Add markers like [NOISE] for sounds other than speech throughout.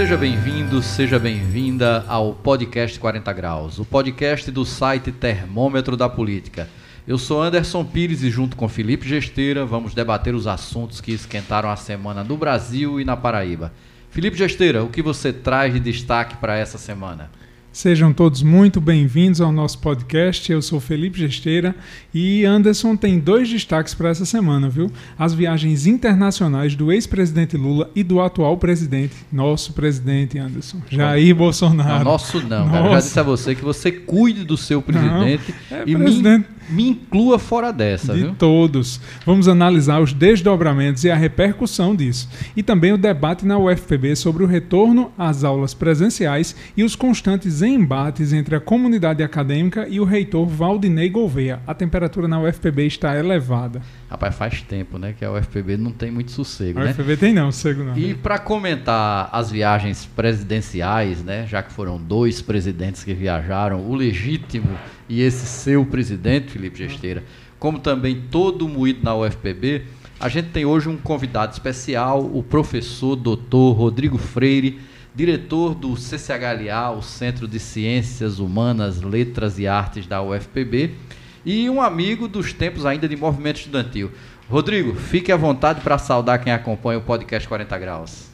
Seja bem-vindo, seja bem-vinda ao podcast 40 Graus, o podcast do site Termômetro da Política. Eu sou Anderson Pires e, junto com Felipe Gesteira, vamos debater os assuntos que esquentaram a semana no Brasil e na Paraíba. Felipe Gesteira, o que você traz de destaque para essa semana? Sejam todos muito bem-vindos ao nosso podcast. Eu sou Felipe Gesteira e Anderson tem dois destaques para essa semana, viu? As viagens internacionais do ex-presidente Lula e do atual presidente, nosso presidente Anderson, Jair Bolsonaro. Não, nosso não, Nossa. cara. Eu já disse a você que você cuide do seu presidente não, é e presidente. Me me inclua fora dessa. De viu? todos. Vamos analisar os desdobramentos e a repercussão disso. E também o debate na UFPB sobre o retorno às aulas presenciais e os constantes embates entre a comunidade acadêmica e o reitor Valdinei Gouveia. A temperatura na UFPB está elevada. Rapaz, faz tempo, né, que a UFPB não tem muito sossego, a né? A UFPB tem não, sossego não. E para comentar as viagens presidenciais, né, já que foram dois presidentes que viajaram, o legítimo e esse seu presidente, Felipe Gesteira, como também todo moído na UFPB, a gente tem hoje um convidado especial, o professor doutor Rodrigo Freire, diretor do CCHLA, o Centro de Ciências Humanas, Letras e Artes da UFPB, e um amigo dos tempos ainda de movimento estudantil. Rodrigo, fique à vontade para saudar quem acompanha o podcast 40 Graus.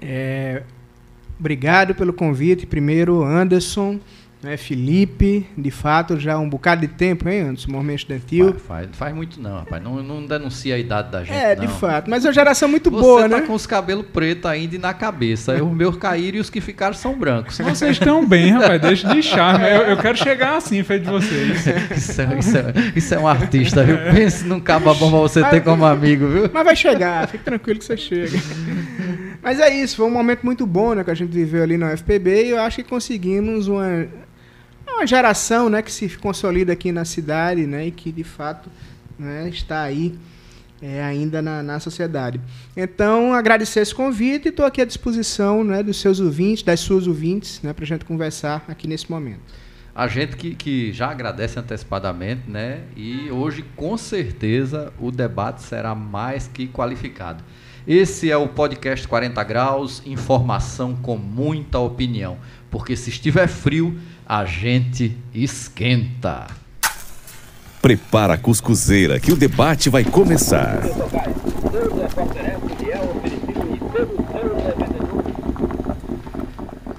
É, obrigado pelo convite. Primeiro, Anderson, né, Felipe, de fato, já há um bocado de tempo, hein, Anderson? Movimento estudantil. Faz, faz, faz, muito não, rapaz. Não, não denuncia a idade da gente. É, não. de fato. Mas é uma geração muito Você boa, tá né? com os cabelos pretos ainda e na cabeça. Os meus caíram e os que ficaram são brancos. Vocês estão bem, rapaz. Deixa de charme. Eu, eu, quero chegar assim, feito de vocês. [LAUGHS] Isso é, isso é, isso é um artista, viu? Pense num caba bom pra você ter como amigo, viu? Mas vai chegar, fique tranquilo que você chega. Mas é isso, foi um momento muito bom né, que a gente viveu ali na UFPB e eu acho que conseguimos uma uma geração né, que se consolida aqui na cidade né, e que de fato né, está aí é, ainda na, na sociedade. Então, agradecer esse convite e estou aqui à disposição né, dos seus ouvintes, das suas ouvintes, né, para a gente conversar aqui nesse momento. A gente que, que já agradece antecipadamente, né? E hoje, com certeza, o debate será mais que qualificado. Esse é o podcast 40 Graus, informação com muita opinião. Porque se estiver frio, a gente esquenta. Prepara a cuscuzeira que o debate vai começar.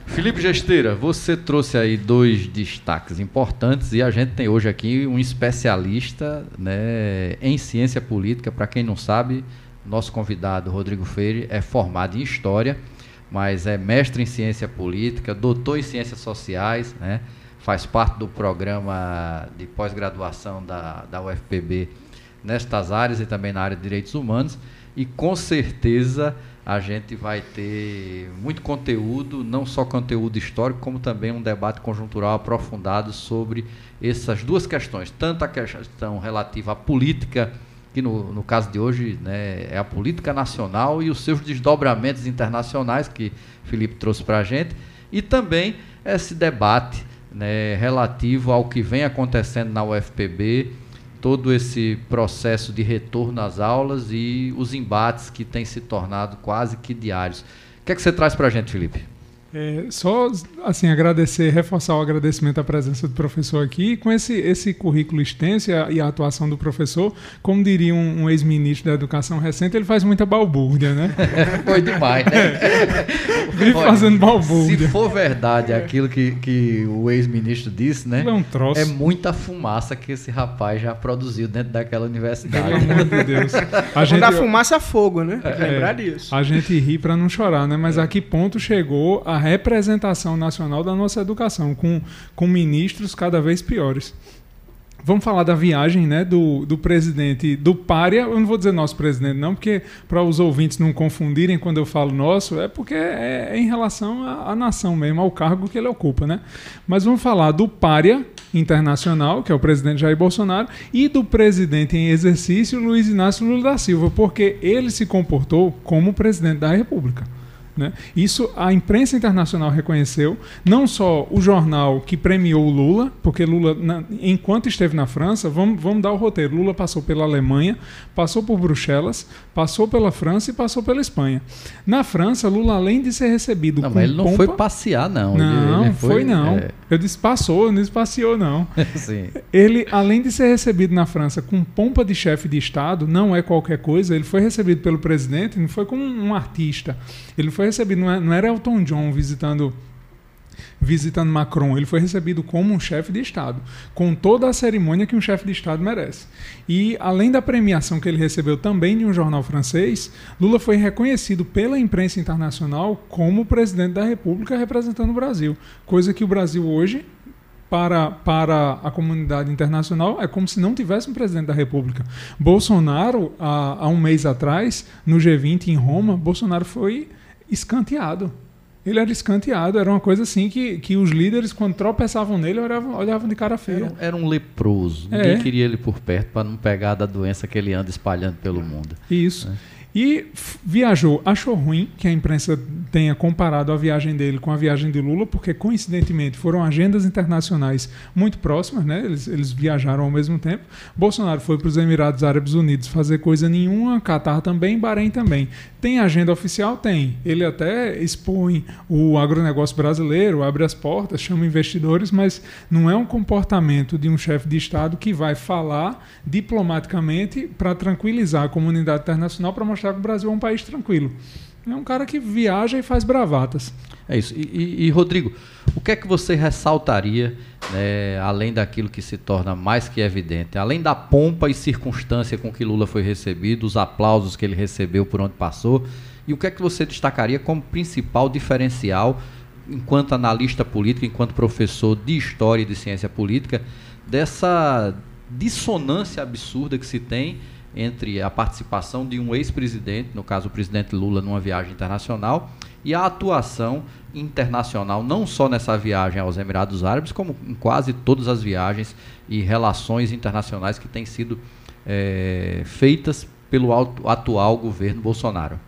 Felipe Gesteira, você trouxe aí dois destaques importantes e a gente tem hoje aqui um especialista né, em ciência política. Para quem não sabe, nosso convidado Rodrigo Freire é formado em História mas é mestre em ciência política, doutor em ciências sociais, né? faz parte do programa de pós-graduação da, da UFPB nestas áreas e também na área de direitos humanos. E com certeza a gente vai ter muito conteúdo, não só conteúdo histórico, como também um debate conjuntural aprofundado sobre essas duas questões, tanto a questão relativa à política que no, no caso de hoje né, é a política nacional e os seus desdobramentos internacionais que Felipe trouxe para a gente, e também esse debate né, relativo ao que vem acontecendo na UFPB, todo esse processo de retorno às aulas e os embates que têm se tornado quase que diários. O que é que você traz para a gente, Felipe? É, só assim agradecer, reforçar o agradecimento à presença do professor aqui, com esse, esse currículo extenso e a, e a atuação do professor, como diria um, um ex-ministro da Educação recente, ele faz muita balbúrdia, né? [LAUGHS] Foi demais, né? [LAUGHS] Vive fazendo balbúrdia. Se for verdade aquilo que, que o ex-ministro disse, né? É um troço. É muita fumaça que esse rapaz já produziu dentro daquela universidade. Pelo amor de Deus. A gente, dá fumaça a fogo, né? É, lembrar disso. A gente ri para não chorar, né? Mas é. a que ponto chegou a representação nacional da nossa educação, com, com ministros cada vez piores. Vamos falar da viagem né, do, do presidente do Pária. Eu não vou dizer nosso presidente, não, porque para os ouvintes não confundirem quando eu falo nosso, é porque é, é em relação à, à, nação mesmo, ao cargo que ele ocupa. Né? Mas vamos falar do Pária internacional, que é o presidente Jair Bolsonaro, e do presidente em exercício, Luiz Inácio Lula da Silva, porque ele se comportou como presidente da República Né? Isso a imprensa internacional reconheceu, não só o jornal que premiou Lula, porque Lula, na, enquanto esteve na França, vamos, vamos dar o roteiro: Lula passou pela Alemanha, passou por Bruxelas, passou pela França e passou pela Espanha. Na França, Lula, além de ser recebido não, com mas ele não pompa, foi passear, não. Não, ele, ele foi, não. É... Eu disse passou, eu não disse passeou, não. [LAUGHS] Sim. Ele, além de ser recebido na França com pompa de chefe de Estado, não é qualquer coisa, ele foi recebido pelo presidente, não foi como um artista. Ele foi recebido, não, é, não era Elton John visitando visitando Macron, ele foi recebido como um chefe de Estado, com toda a cerimônia que um chefe de Estado merece. E além da premiação que ele recebeu também de um jornal francês, Lula foi reconhecido pela imprensa internacional como presidente da República representando o Brasil, coisa que o Brasil hoje para, para a comunidade internacional é como se não tivesse um presidente da República. Bolsonaro, há, há um mês atrás, no G20 em Roma, Bolsonaro foi escanteado. Ele era escanteado, era uma coisa assim que, que os líderes, quando tropeçavam nele, olhavam, olhavam de cara feia. Era, era um leproso. É. Ninguém queria ele por perto para não pegar da doença que ele anda espalhando pelo mundo. Isso. E viajou, achou ruim que a imprensa tenha comparado a viagem dele com a viagem de Lula, porque coincidentemente foram agendas internacionais muito próximas, né? Eles, eles viajaram ao mesmo tempo. Bolsonaro foi para os Emirados Árabes Unidos fazer coisa nenhuma, Catar também, Bahrein também. Tem agenda oficial? Tem. Ele até expõe o agronegócio brasileiro, abre as portas, chama investidores, mas não é um comportamento de um chefe de Estado que vai falar diplomaticamente para tranquilizar a comunidade internacional para mostrar que o Brasil é um país tranquilo. É um cara que viaja e faz bravatas. É isso. E, e- e, Rodrigo, o que é que você ressaltaria, né, além daquilo que se torna mais que evidente, além da pompa e circunstância com que Lula foi recebido, os aplausos que ele recebeu por onde passou, e o que é que você destacaria como principal diferencial, enquanto analista político, enquanto professor de história e de ciência política, dessa dissonância absurda que se tem entre a participação de um ex-presidente, no caso o presidente Lula, numa viagem internacional, e a atuação internacional, não só nessa viagem aos Emirados Árabes, como em quase todas as viagens e relações internacionais que têm sido eh, feitas pelo atual governo Bolsonaro.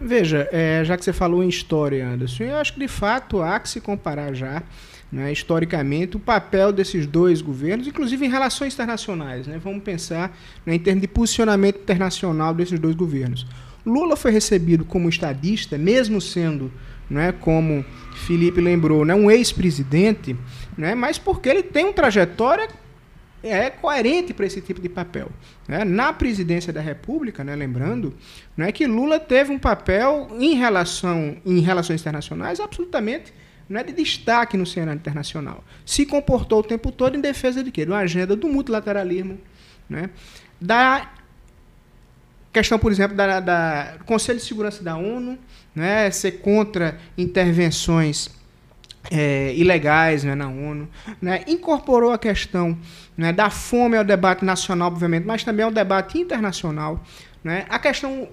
Veja, é, já que você falou em história, Anderson, eu acho que de fato há que se comparar já, né, historicamente, o papel desses dois governos, inclusive em relações internacionais. Né, vamos pensar né, em termos de posicionamento internacional desses dois governos. Lula foi recebido como estadista, mesmo sendo, né, como Felipe lembrou, né, um ex-presidente, né, mas porque ele tem uma trajetória é coerente para esse tipo de papel. né? Na presidência da República, né, lembrando, né, que Lula teve um papel em relação em relações internacionais absolutamente né, de destaque no cenário internacional. Se comportou o tempo todo em defesa de quê? De uma agenda do multilateralismo, né, da questão, por exemplo, da, da Conselho de Segurança da ONU, né, ser contra intervenções é, ilegais né, na ONU, né, incorporou a questão né, da fome ao debate nacional, obviamente, mas também ao debate internacional. Né, a questão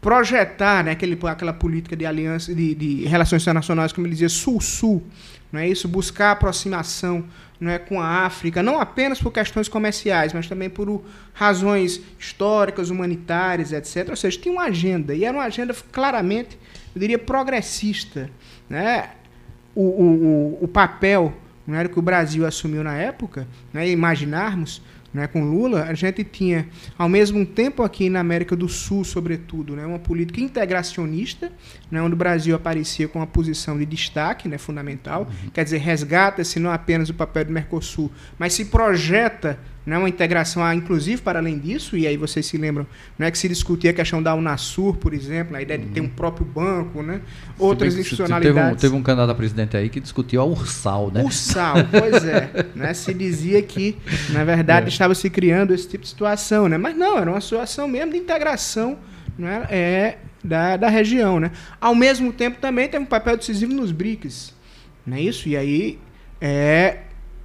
projetar né, aquele, aquela política de aliança de, de relações internacionais, como ele dizia, sul-sul, não é isso? Buscar aproximação não é, com a África, não apenas por questões comerciais, mas também por razões históricas, humanitárias, etc. Ou seja, tinha uma agenda, e era uma agenda claramente, eu diria, progressista. Né? O, o, o, o papel não era que o Brasil assumiu na época, né, imaginarmos, né, com Lula, a gente tinha, ao mesmo tempo aqui na América do Sul, sobretudo, né, uma política integracionista, né, onde o Brasil aparecia com uma posição de destaque né, fundamental, quer dizer, resgata-se não apenas o papel do Mercosul, mas se projeta né, uma integração, ah, inclusive para além disso, e aí vocês se lembram, não é que se discutia a questão da Unasur, por exemplo, a ideia de ter um próprio banco, né, outras Se institucionalidades. Teve um, teve um candidato a presidente aí que discutiu a Ursal, né? O sal, pois é. né? Se dizia que, na verdade, estava se criando esse tipo de situação, né? Mas não, era uma situação mesmo de integração né? é, da, da região. Né? Ao mesmo tempo, também teve um papel decisivo nos BRICS. Não é isso? E aí, é,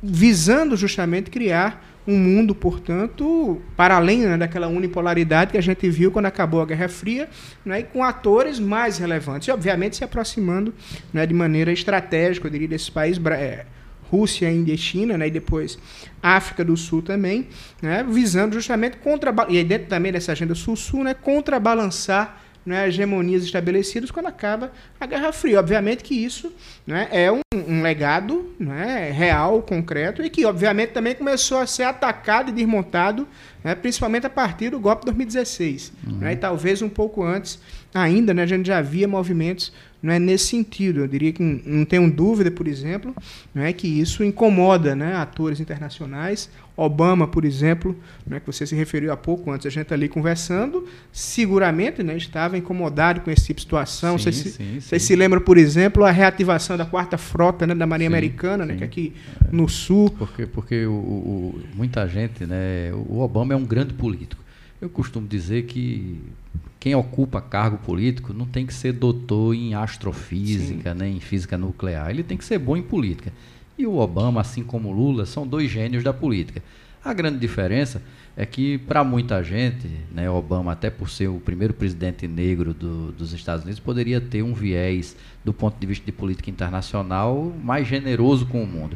visando justamente criar um mundo, portanto, para além né, daquela unipolaridade que a gente viu quando acabou a Guerra Fria, né, e com atores mais relevantes, e obviamente se aproximando né, de maneira estratégica, eu diria, desses países, Bra- é, Rússia, Índia e China, né, e depois África do Sul também, né, visando justamente contra e dentro também dessa agenda Sul-Sul, né, contrabalançar né, hegemonias estabelecidas quando acaba a Guerra Fria. Obviamente que isso né, é um, um legado né, real, concreto, e que, obviamente, também começou a ser atacado e desmontado, né, principalmente a partir do golpe de 2016. Uhum. Né, e talvez um pouco antes ainda, né, a gente já via movimentos não é nesse sentido. Eu diria que não tenho dúvida, por exemplo, não é que isso incomoda, né, atores internacionais. Obama, por exemplo, né, que você se referiu há pouco antes, a gente ali conversando, seguramente, né, estava incomodado com esse tipo de situação. Sim, você, sim, se, se lembra, por exemplo, a reativação da quarta frota né, da Marinha Americana, né, que aqui é. no sul. Porque, porque o, o, muita gente, né, o Obama é um grande político. Eu costumo dizer que quem ocupa cargo político não tem que ser doutor em astrofísica, nem né, em física nuclear. Ele tem que ser bom em política. E o Obama, assim como o Lula, são dois gênios da política. A grande diferença é que, para muita gente, né, Obama, até por ser o primeiro presidente negro do, dos Estados Unidos, poderia ter um viés, do ponto de vista de política internacional, mais generoso com o mundo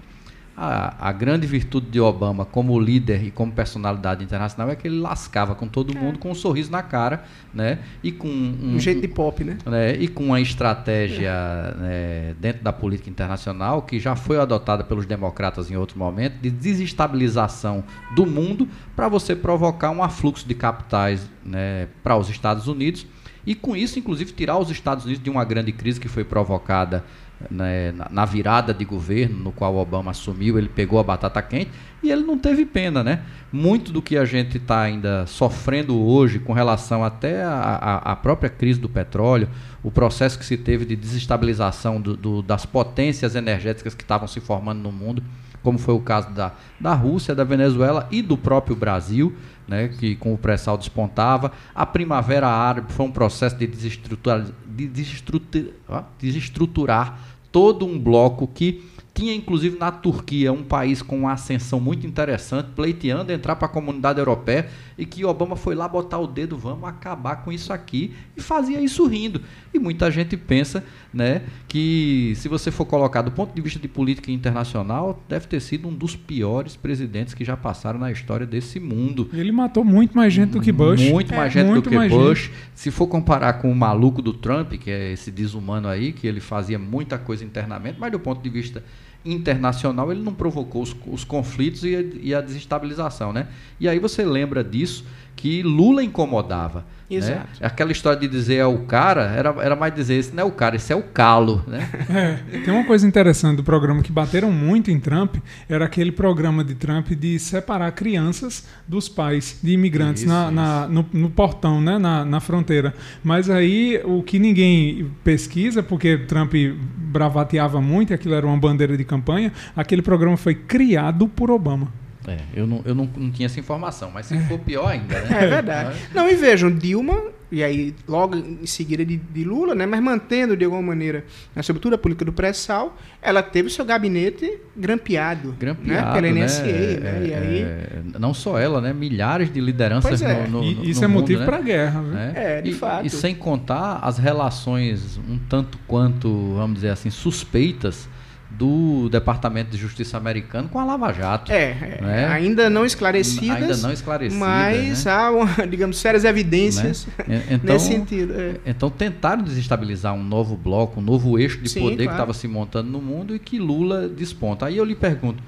a, a, grande virtude de Obama como líder e como personalidade internacional é que ele lascava com todo mundo é. com um sorriso na cara, né? E com um, um jeito de pop, né? né? E com uma estratégia né, dentro da política internacional que já foi adotada pelos democratas em outro momento de desestabilização do mundo para você provocar um afluxo de capitais né, para os Estados Unidos e com isso, inclusive, tirar os Estados Unidos de uma grande crise que foi provocada né, na virada de governo no qual Obama assumiu, ele pegou a batata quente e ele não teve pena, né? Muito do que a gente está ainda sofrendo hoje com relação até à própria crise do petróleo, o processo que se teve de desestabilização do, do, das potências energéticas que estavam se formando no mundo, como foi o caso da, da Rússia, da Venezuela e do próprio Brasil, né, que com o pré-sal despontava. A Primavera Árabe foi um processo de desestruturar, de desestruturar, desestruturar todo um bloco que tinha inclusive na Turquia um país com uma ascensão muito interessante, pleiteando entrar para a comunidade europeia e que Obama foi lá botar o dedo, vamos acabar com isso aqui e fazia isso rindo. E muita gente pensa, né, que se você for colocar do ponto de vista de política internacional, deve ter sido um dos piores presidentes que já passaram na história desse mundo. Ele matou muito mais gente do que Bush. Muito mais é, gente muito do que Bush. Gente. Se for comparar com o maluco do Trump, que é esse desumano aí, que ele fazia muita coisa internamente, mas do ponto de vista internacional ele não provocou os, os conflitos e a, e a, desestabilização, né? E aí você lembra disso que Lula incomodava. Né? Exato. Né? Aquela história de dizer é o cara, era, era mais dizer, esse não é o cara, esse é o calo. Né? [LAUGHS] É, tem uma coisa interessante do programa que bateram muito em Trump, era aquele programa de Trump de separar crianças dos pais de imigrantes isso, na, isso. Na, no, no, portão, né? Na, na fronteira. Mas aí o que ninguém pesquisa, porque Trump bravateava muito, e aquilo era uma bandeira de campanha, aquele programa foi criado por Obama. É, eu não, eu não, não tinha essa informação, mas se é. for pior ainda, né? É verdade. Não, e vejam, Dilma, e aí logo em seguida de, de Lula, né, mas mantendo de alguma maneira, né, sobretudo a política do pré-sal, ela teve seu gabinete grampeado, grampeado né, pela NSA. Né? né, e aí... É, não só ela, né? Milhares de lideranças é. no, no, e, Isso no é mundo, motivo né? para guerra. Né? É, de e, fato. E sem contar as relações um tanto quanto, vamos dizer assim, suspeitas do Departamento de Justiça americano com a Lava Jato. É, né? ainda não esclarecidas. Ainda não esclarecidas. Mas né? há, uma, [LAUGHS] digamos, sérias evidências né? [LAUGHS] então, nesse sentido. É. Então tentaram desestabilizar um novo bloco, um novo eixo de Sim, poder claro. que estava se montando no mundo e que Lula desponta. Aí eu lhe pergunto,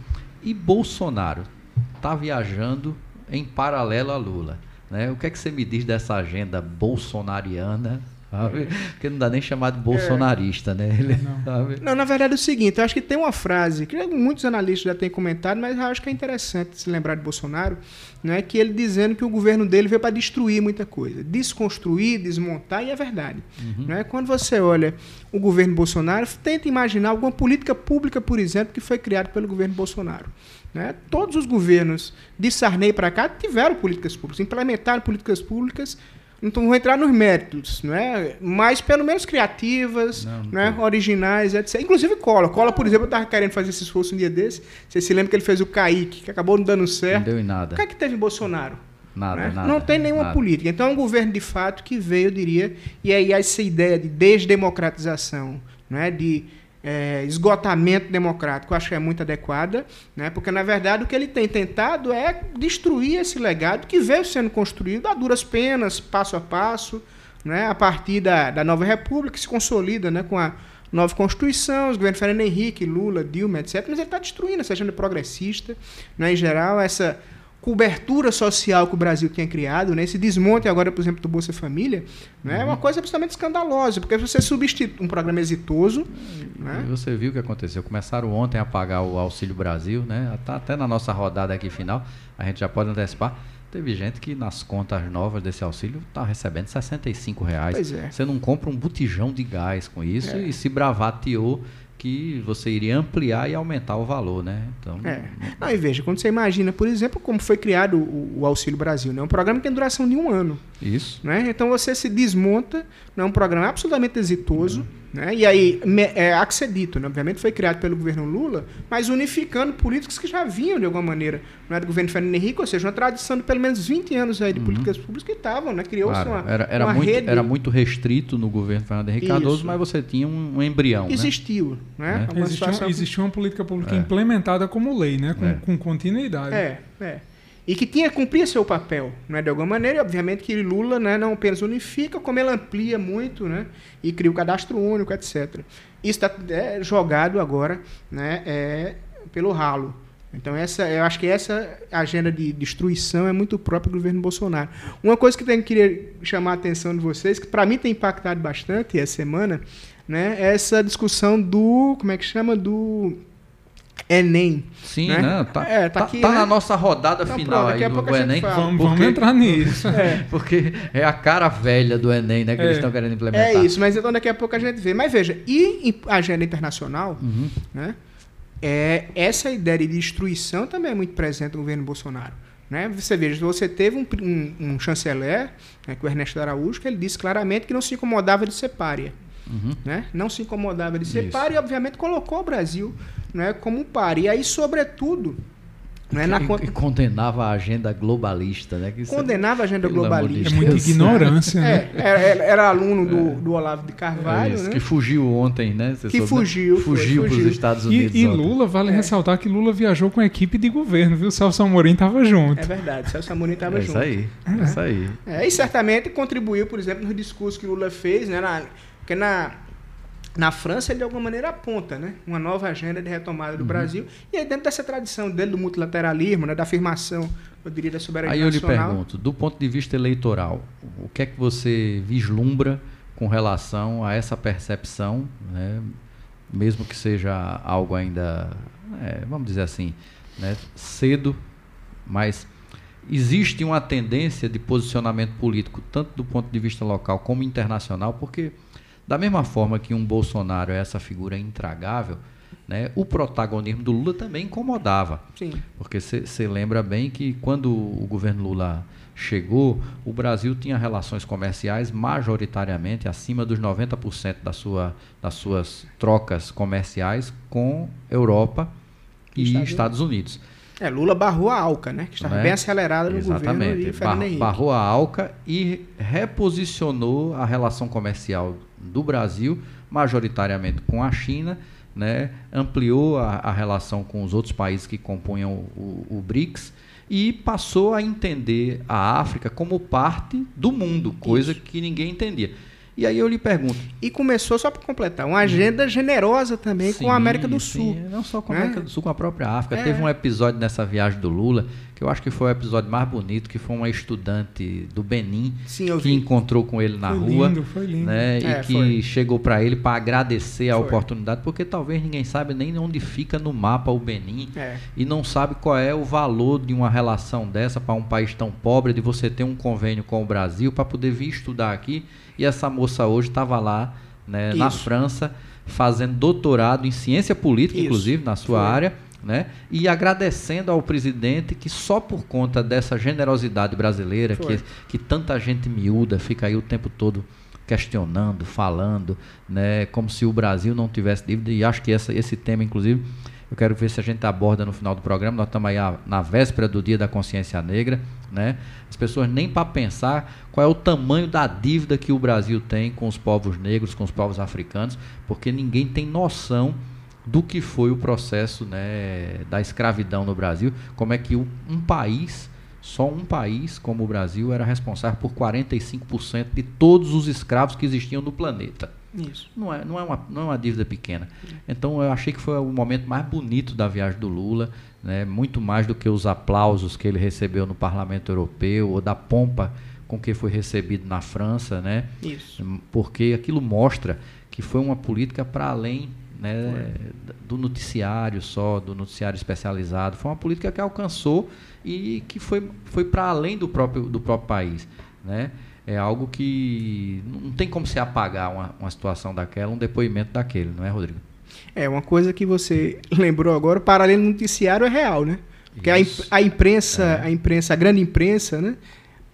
e Bolsonaro está viajando em paralelo a Lula? Né? O que é que você me diz dessa agenda bolsonariana Sabe? Porque não dá nem chamar de bolsonarista, é. né? Ele, não. não. na verdade é o seguinte, eu acho que tem uma frase que muitos analistas já têm comentado, mas eu acho que é interessante se lembrar de Bolsonaro, não é que ele dizendo que o governo dele veio para destruir muita coisa, desconstruir, desmontar, e é verdade. Uhum. Não é? Quando você olha o governo Bolsonaro, tenta imaginar alguma política pública, por exemplo, que foi criada pelo governo Bolsonaro. Né? Todos os governos de Sarney para cá tiveram políticas públicas, implementaram políticas públicas então vou entrar nos méritos, não é? Mas pelo menos criativas, não, não né? originais, etc. Inclusive Cola. Cola, por exemplo, eu estava querendo fazer esse esforço um dia desse. Você se lembra que ele fez o Kaique, que acabou não dando certo. Não deu em nada. O que é que teve em Bolsonaro? Nada, né? nada. Não tem nenhuma nada. política. Então é um governo de fato que veio, eu diria, e aí essa ideia de desdemocratização, não é? de é, esgotamento democrático, acho que é muito adequada, né? porque, na verdade, o que ele tem tentado é destruir esse legado que veio sendo construído a duras penas, passo a passo, né, a partir da, da nova república, que se consolida né, com a nova Constituição, os governos Fernando Henrique, Lula, Dilma, etc. Mas ele está destruindo essa agenda progressista, né, em geral, essa cobertura social que o Brasil tinha criado, né? esse desmonte agora, por exemplo, do Bolsa Família, né? é uma uhum. coisa absolutamente escandalosa, porque você substitui um programa exitoso. Né? E você viu o que aconteceu? Começaram ontem a pagar o Auxílio Brasil, né? Tá até na nossa rodada aqui final, a gente já pode antecipar. Teve gente que nas contas novas desse auxílio está recebendo 65 reais. Pois é. Você não compra um botijão de gás com isso é. e se bravateou que você iria ampliar e aumentar o valor, né? Então, é. Não, e veja, quando você imagina, por exemplo, como foi criado o, o, Auxílio Brasil, né? um programa que tem duração de um ano. Isso. Né? Então você se desmonta, é um programa absolutamente exitoso. Uhum né? E aí, é, há que ser dito, né? obviamente foi criado pelo governo Lula, mas unificando políticos que já vinham, de alguma maneira, não é do governo Fernando Henrique, ou seja, uma tradição de pelo menos 20 anos aí de uhum. políticas públicas que estavam, né? criou-se claro, uma, era, era uma muito, rede. Era muito restrito no governo Fernando Henrique Isso. Cardoso, mas você tinha um, um embrião. Né? Existiu. Né? né? Existiu, existiu uma política pública é. implementada como lei, né? com, é. com continuidade. É, é e que tinha que cumprir seu papel, né, de alguma maneira, e obviamente que Lula né, não apenas unifica, como ele amplia muito né, e cria o cadastro único, etc. Isso está é, jogado agora né, é, pelo ralo. Então, essa, eu acho que essa agenda de destruição é muito própria do governo Bolsonaro. Uma coisa que eu queria chamar a atenção de vocês, que para mim tem impactado bastante essa semana, né, é essa discussão do. Como é que chama? Do Enem. Sim, né? né? Tá, é, tá, tá, aqui, tá né? na nossa rodada então, final pronto, aí do Enem. Vamos, porque, vamos entrar nisso. [LAUGHS] É. Porque é a cara velha do Enem, né? Que é. eles estão querendo implementar. É isso, mas então daqui a pouco a gente vê. Mas veja, e agenda internacional, uhum. né? É, essa ideia de destruição também é muito presente no governo Bolsonaro. Né? Você veja, você teve um, um, um chanceler, né, que é o Ernesto Araújo, que ele disse claramente que não se incomodava de ser párea. Uhum. Né? Não se incomodava de ser Isso. e, obviamente, colocou o Brasil né, como um par. E aí, sobretudo, né, na... e, e condenava a agenda globalista, né? Que condenava a agenda globalista. É muita ignorância, né? É, era, era, aluno do, é. do Olavo de Carvalho, é né? Que fugiu ontem, né? Você que soube, fugiu. Fugiu para os Estados Unidos. E, e Lula, vale é. ressaltar que Lula viajou com a equipe de governo, viu? Celso Amorim estava junto. É verdade, Celso Amorim estava é junto. Isso aí, é isso aí. É, e certamente contribuiu, por exemplo, no discurso que Lula fez, né? Na, porque na na França, ele de alguma maneira aponta né, uma nova agenda de retomada do uhum. Brasil. E aí, dentro dessa tradição dele do multilateralismo, né, da afirmação, eu diria, da soberania Aí eu nacional. lhe pergunto, do ponto de vista eleitoral, o que é que você vislumbra com relação a essa percepção, né, mesmo que seja algo ainda, é, vamos dizer assim, né, cedo, mas existe uma tendência de posicionamento político, tanto do ponto de vista local como internacional, porque da mesma forma que um Bolsonaro é essa figura intragável, né, o protagonismo do Lula também incomodava. Sim. Porque você lembra bem que quando o governo Lula chegou, o Brasil tinha relações comerciais majoritariamente acima dos 90% da sua, das suas trocas comerciais com Europa e Estados, Estados Unidos. É, Lula barrou a ALCA, né? Que estava né? bem acelerada no Exatamente. governo. Exatamente. Barrou a ALCA e reposicionou a relação comercial do Brasil, majoritariamente com a China, né, ampliou a, a relação com os outros países que compunham o, o, o BRICS e passou a entender a África como parte do mundo, coisa Isso. que ninguém entendia. E aí eu lhe pergunto. E começou, só para completar, uma agenda generosa também sim, com a América do Sul. Sim, não só com a América é. do Sul, com a própria África. É. Teve um episódio nessa viagem do Lula, que eu acho que foi o episódio mais bonito, que foi uma estudante do Benin sim, que encontrou com ele na foi rua. Lindo, foi lindo. Né, é, e que foi. chegou para ele para agradecer a foi. oportunidade, porque talvez ninguém sabe nem onde fica no mapa o Benin é. e não sabe qual é o valor de uma relação dessa para um país tão pobre, de você ter um convênio com o Brasil para poder vir estudar aqui e essa moça hoje estava lá né, na França fazendo doutorado em ciência política, Isso. inclusive, na sua Foi. área. Né? E agradecendo ao presidente que só por conta dessa generosidade brasileira, que, que tanta gente miúda fica aí o tempo todo questionando, falando, né? como se o Brasil não tivesse dívida, e acho que essa, esse tema, inclusive, eu quero ver se a gente aborda no final do programa. Nós estamos aí na véspera do Dia da Consciência Negra, né? As pessoas nem para pensar qual é o tamanho da dívida que o Brasil tem com os povos negros, com os povos africanos, porque ninguém tem noção do que foi o processo né, da escravidão no Brasil, como é que um país só um país, como o Brasil, era responsável por 45% de todos os escravos que existiam no planeta. Isso. Não é, não, é uma, não é uma dívida pequena. Então eu achei que foi o momento mais bonito da viagem do Lula, né? muito mais do que os aplausos que ele recebeu no Parlamento Europeu ou da pompa com que foi recebido na França, né? Isso. Porque aquilo mostra que foi uma política para além né, do noticiário só, do noticiário especializado. Foi uma política que alcançou e que foi, foi para além do próprio, do próprio país. Né? É algo que não tem como se apagar uma, uma situação daquela, um depoimento daquele, não é, Rodrigo? É, uma coisa que você [LAUGHS] lembrou agora, o paralelo noticiário é real, né? Porque a, Isso. a imprensa, É. a imprensa, a grande imprensa, né?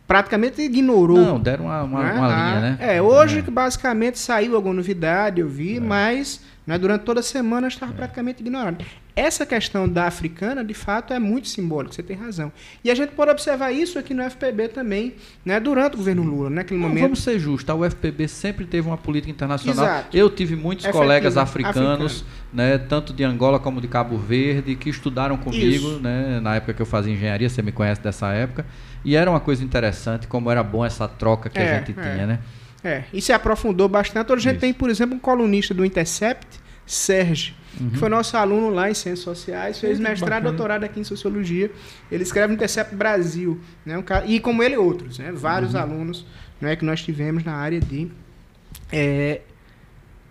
Praticamente ignorou. Não, deram uma, uma, né? uma Ah, linha, né? É, hoje que basicamente saiu alguma novidade, eu vi, É. mas né, durante toda a semana estava praticamente ignorado. Essa questão da africana, de fato, é muito simbólica, você tem razão. E a gente pode observar isso aqui no FPB também, né, durante o governo Lula, naquele Não, momento. vamos ser justos, a UFPB sempre teve uma política internacional. Exato. Eu tive muitos Efetiva, colegas africanos, né, tanto de Angola como de Cabo Verde, que estudaram comigo, Isso. né, na época que eu fazia engenharia, você me conhece dessa época, e era uma coisa interessante, como era bom essa troca que É, a gente é. tinha, né? É, e se aprofundou bastante. Hoje a gente tem, por exemplo, um colunista do Intercept, Sérgio, Uhum. que foi nosso aluno lá em Ciências Sociais, fez Que mestrado e bacana. doutorado aqui em Sociologia. Ele escreve no Intercept Brasil, né? Um cara, e como ele, outros, né? Vários Uhum. alunos né, que nós tivemos na área de é,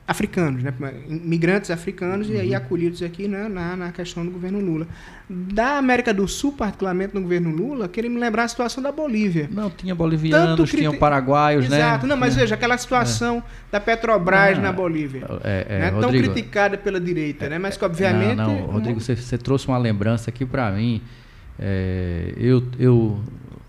africanos, né? Migrantes africanos e aí Uhum. acolhidos aqui né, na, na questão do governo Lula. Da América do Sul, particularmente no governo Lula, queria me lembrar a situação da Bolívia. Não, tinha bolivianos, tinham paraguaios, né? Exato, não, mas Tinha- veja, aquela situação da Petrobras Ah, na Bolívia. É, é, né, tão Rodrigo, criticada pela direita, né? Mas que obviamente. Não, não, Rodrigo, você, você trouxe uma lembrança aqui para mim. É, eu, eu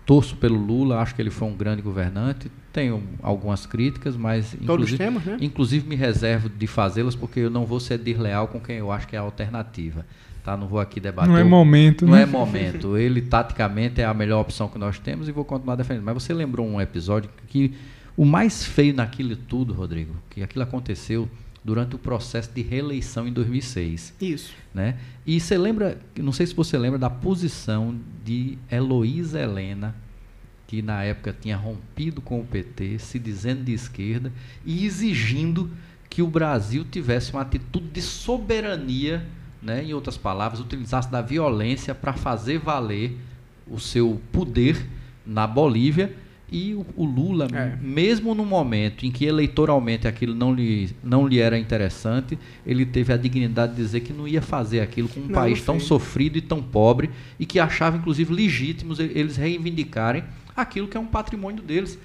torço pelo Lula, acho que ele foi um grande governante. Tenho algumas críticas, mas Todos inclusive, temos, né? inclusive me reservo de fazê-las porque eu não vou ser desleal com quem eu acho que é a alternativa. Tá? Não vou aqui debater. Não é momento, não né? é momento. [LAUGHS] Ele, taticamente, é a melhor opção que nós temos e vou continuar defendendo. Mas você lembrou um episódio que o mais feio naquilo tudo, Rodrigo, que aquilo aconteceu durante o processo de reeleição em 2006. Isso. Né? E você lembra, não sei se você lembra da posição de Heloísa Helena, que na época tinha rompido com o PT, se dizendo de esquerda e exigindo que o Brasil tivesse uma atitude de soberania, né? em outras palavras, utilizasse da violência para fazer valer o seu poder na Bolívia. E o, o Lula, É. mesmo no momento em que eleitoralmente aquilo não lhe, não lhe era interessante, ele teve a dignidade de dizer que não ia fazer aquilo com um Não, país tão sofrido e tão pobre e que achava, inclusive, legítimos eles reivindicarem aquilo que é um patrimônio deles.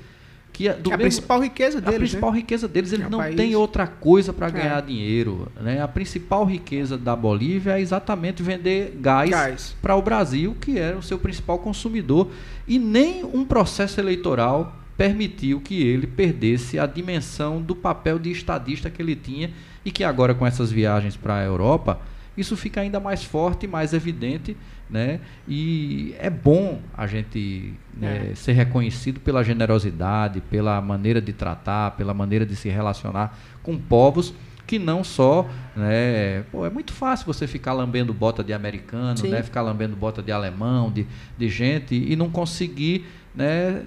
Que é do a mesmo- principal riqueza a deles, principal né? riqueza deles, eles É não país. têm outra coisa para É. ganhar dinheiro. Né? A principal riqueza da Bolívia é exatamente vender gás, Gás. para o Brasil, que era o seu principal consumidor. E nem um processo eleitoral permitiu que ele perdesse a dimensão do papel de estadista que ele tinha e que agora com essas viagens para a Europa isso fica ainda mais forte, mais evidente, né? E é bom a gente né, É. ser reconhecido pela generosidade, pela maneira de tratar, pela maneira de se relacionar com povos que não só, né, pô, é muito fácil você ficar lambendo bota de americano, Sim. né, ficar lambendo bota de alemão, de, de gente e não conseguir, né,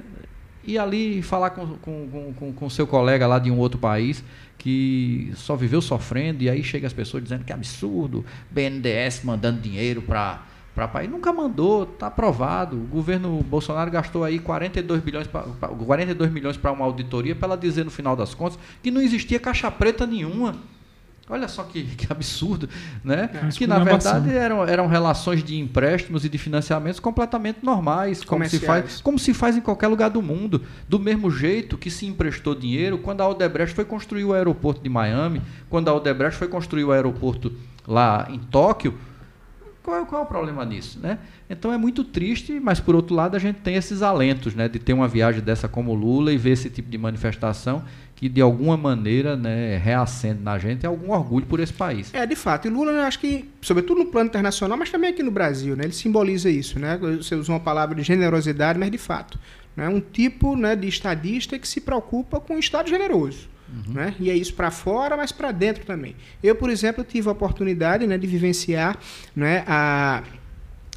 ir ali falar com o com, com, com, com seu colega lá de um outro país que só viveu sofrendo e aí chega as pessoas dizendo que é absurdo, BNDES mandando dinheiro para para país nunca mandou, está aprovado. O governo Bolsonaro gastou aí 42 bilhões pra, pra- 42 milhões para uma auditoria para ela dizer no final das contas que não existia caixa preta nenhuma. Olha só que, que absurdo, né? É, que na verdade eram, eram relações de empréstimos e de financiamentos completamente normais, como se, faz, como se faz em qualquer lugar do mundo. Do mesmo jeito que se emprestou dinheiro quando a Odebrecht foi construir o aeroporto de Miami, quando a Odebrecht foi construir o aeroporto lá em Tóquio. Qual é, qual é o problema nisso, né? Então é muito triste, mas por outro lado a gente tem esses alentos, né, de ter uma viagem dessa como o Lula e ver esse tipo de manifestação que de alguma maneira, né, reacende na gente algum orgulho por esse país. É, de fato. E Lula, eu acho que, sobretudo no plano internacional, mas também aqui no Brasil, né? Ele simboliza isso, né? Você usou uma palavra de generosidade, mas de fato. Né? Um tipo né, de estadista que se preocupa com o Estado generoso. Né? E é isso para fora, mas para dentro também. Eu, por exemplo, tive a oportunidade né, de vivenciar né, a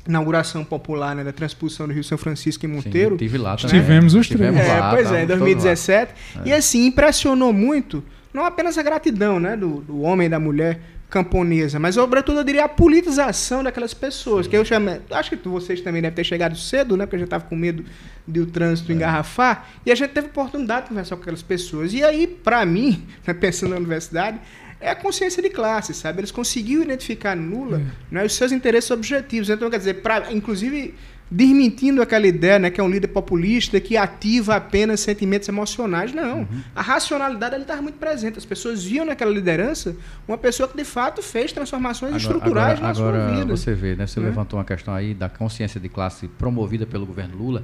inauguração popular né, da transposição do Rio São Francisco em Monteiro. Sim, tive lá também. Tivemos os três. É, pois é, em 2017. E assim, impressionou muito, não apenas a gratidão né, do, do homem e da mulher camponesa, mas sobretudo eu diria a politização daquelas pessoas, Sim. que eu chamo, acho que vocês também devem ter chegado cedo, né, porque eu já estava com medo de o trânsito é. engarrafar, e a gente teve oportunidade de conversar com aquelas pessoas. E aí, para mim, [LAUGHS] né, pensando na universidade, é a consciência de classe, sabe? Eles conseguiram identificar Lula é. né, os seus interesses objetivos. Então, quer dizer, pra, inclusive desmentindo aquela ideia né, que é um líder populista que ativa apenas sentimentos emocionais. Não. Uhum. A racionalidade estava muito presente. As pessoas viam naquela liderança uma pessoa que de fato fez transformações agora, estruturais agora, na agora sua vida. Você vê, né? Você né? levantou uma questão aí da consciência de classe promovida pelo governo Lula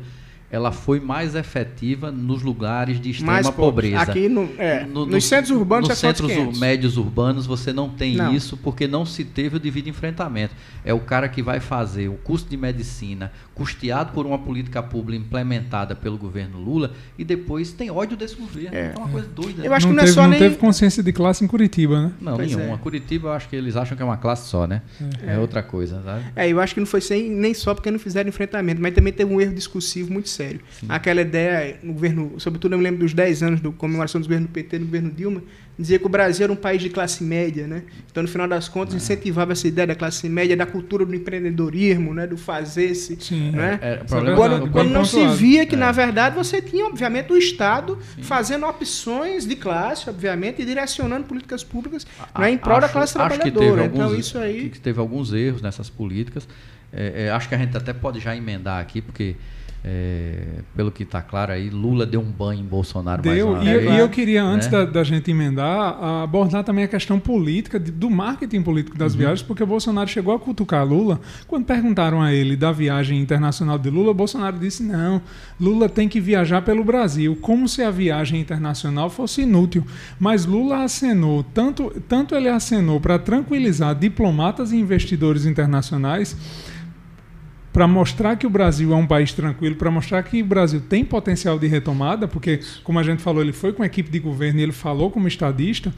ela foi mais efetiva nos lugares de extrema mais pobreza. Aqui no, é, no, nos centros urbanos nos centros médios urbanos você não tem não. isso porque não se teve o devido enfrentamento. É o cara que vai fazer o curso de medicina custeado por uma política pública implementada pelo governo Lula e depois tem ódio desse governo. É, é uma coisa doida. Eu acho não que não é teve, é só não nem... teve consciência de classe em Curitiba, né? Não, pois nenhuma. É. Curitiba eu acho que eles acham que é uma classe só, né? É, é outra coisa, sabe? É, eu acho que não foi sem, nem só porque não fizeram enfrentamento, mas também teve um erro discursivo muito sério sério. Sim. Aquela ideia, no governo, sobretudo eu me lembro dos 10 anos da comemoração do governo do PT no governo Dilma, dizia que o Brasil era um país de classe média, né? Então, no final das contas, é. incentivava essa ideia da classe média, da cultura do empreendedorismo, né? Do fazer-se, né? É, é, quando, quando não se via que, na verdade, você tinha, obviamente, o Estado Sim. fazendo opções de classe, obviamente, e direcionando políticas públicas a, né? em prol da classe trabalhadora. então, alguns, isso aí... Que teve alguns erros nessas políticas. É, é, acho que a gente até pode já emendar aqui, porque é, pelo que está claro aí, Lula deu um banho em Bolsonaro deu, mais uma e, vez. E eu queria, né? antes da, da, gente emendar, abordar também a questão política, de, do marketing político das uhum. viagens, porque Bolsonaro chegou a cutucar Lula. Quando perguntaram a ele da viagem internacional de Lula, Bolsonaro disse: não, Lula tem que viajar pelo Brasil, como se a viagem internacional fosse inútil. Mas Lula acenou, tanto, tanto ele acenou para tranquilizar diplomatas e investidores internacionais para mostrar que o Brasil é um país tranquilo, para mostrar que o Brasil tem potencial de retomada, porque, como a gente falou, ele foi com a equipe de governo e ele falou como estadista.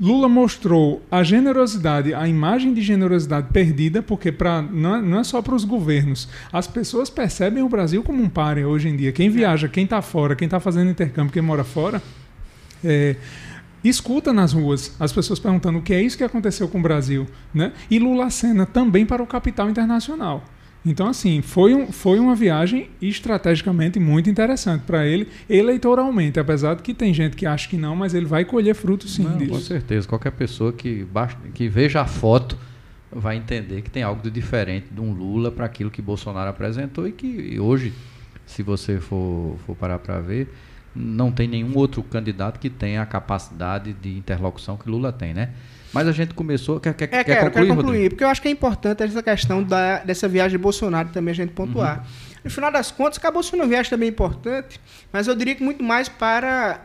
Lula mostrou a generosidade, a imagem de generosidade perdida, porque pra, não, é, não é só para os governos. As pessoas percebem o Brasil como um páreo hoje em dia. Quem viaja, quem está fora, quem está fazendo intercâmbio, quem mora fora, é, escuta nas ruas as pessoas perguntando o que é isso que aconteceu com o Brasil. Né? E Lula acena também para o capital internacional. Então, assim, foi, um, foi uma viagem estrategicamente muito interessante para ele, eleitoralmente, apesar de que tem gente que acha que não, mas ele vai colher frutos sim não, disso. Com certeza. Qualquer pessoa que, que veja a foto vai entender que tem algo de diferente de um Lula para aquilo que Bolsonaro apresentou e que hoje, se você for, for parar para ver, não tem nenhum outro candidato que tenha a capacidade de interlocução que Lula tem, né? Mas a gente começou. Quer, quer, é, quer quero, concluir, quero concluir porque eu acho que é importante essa questão da, dessa viagem de Bolsonaro também a gente pontuar. Uhum. No final das contas, acabou sendo uma viagem também importante, mas eu diria que muito mais para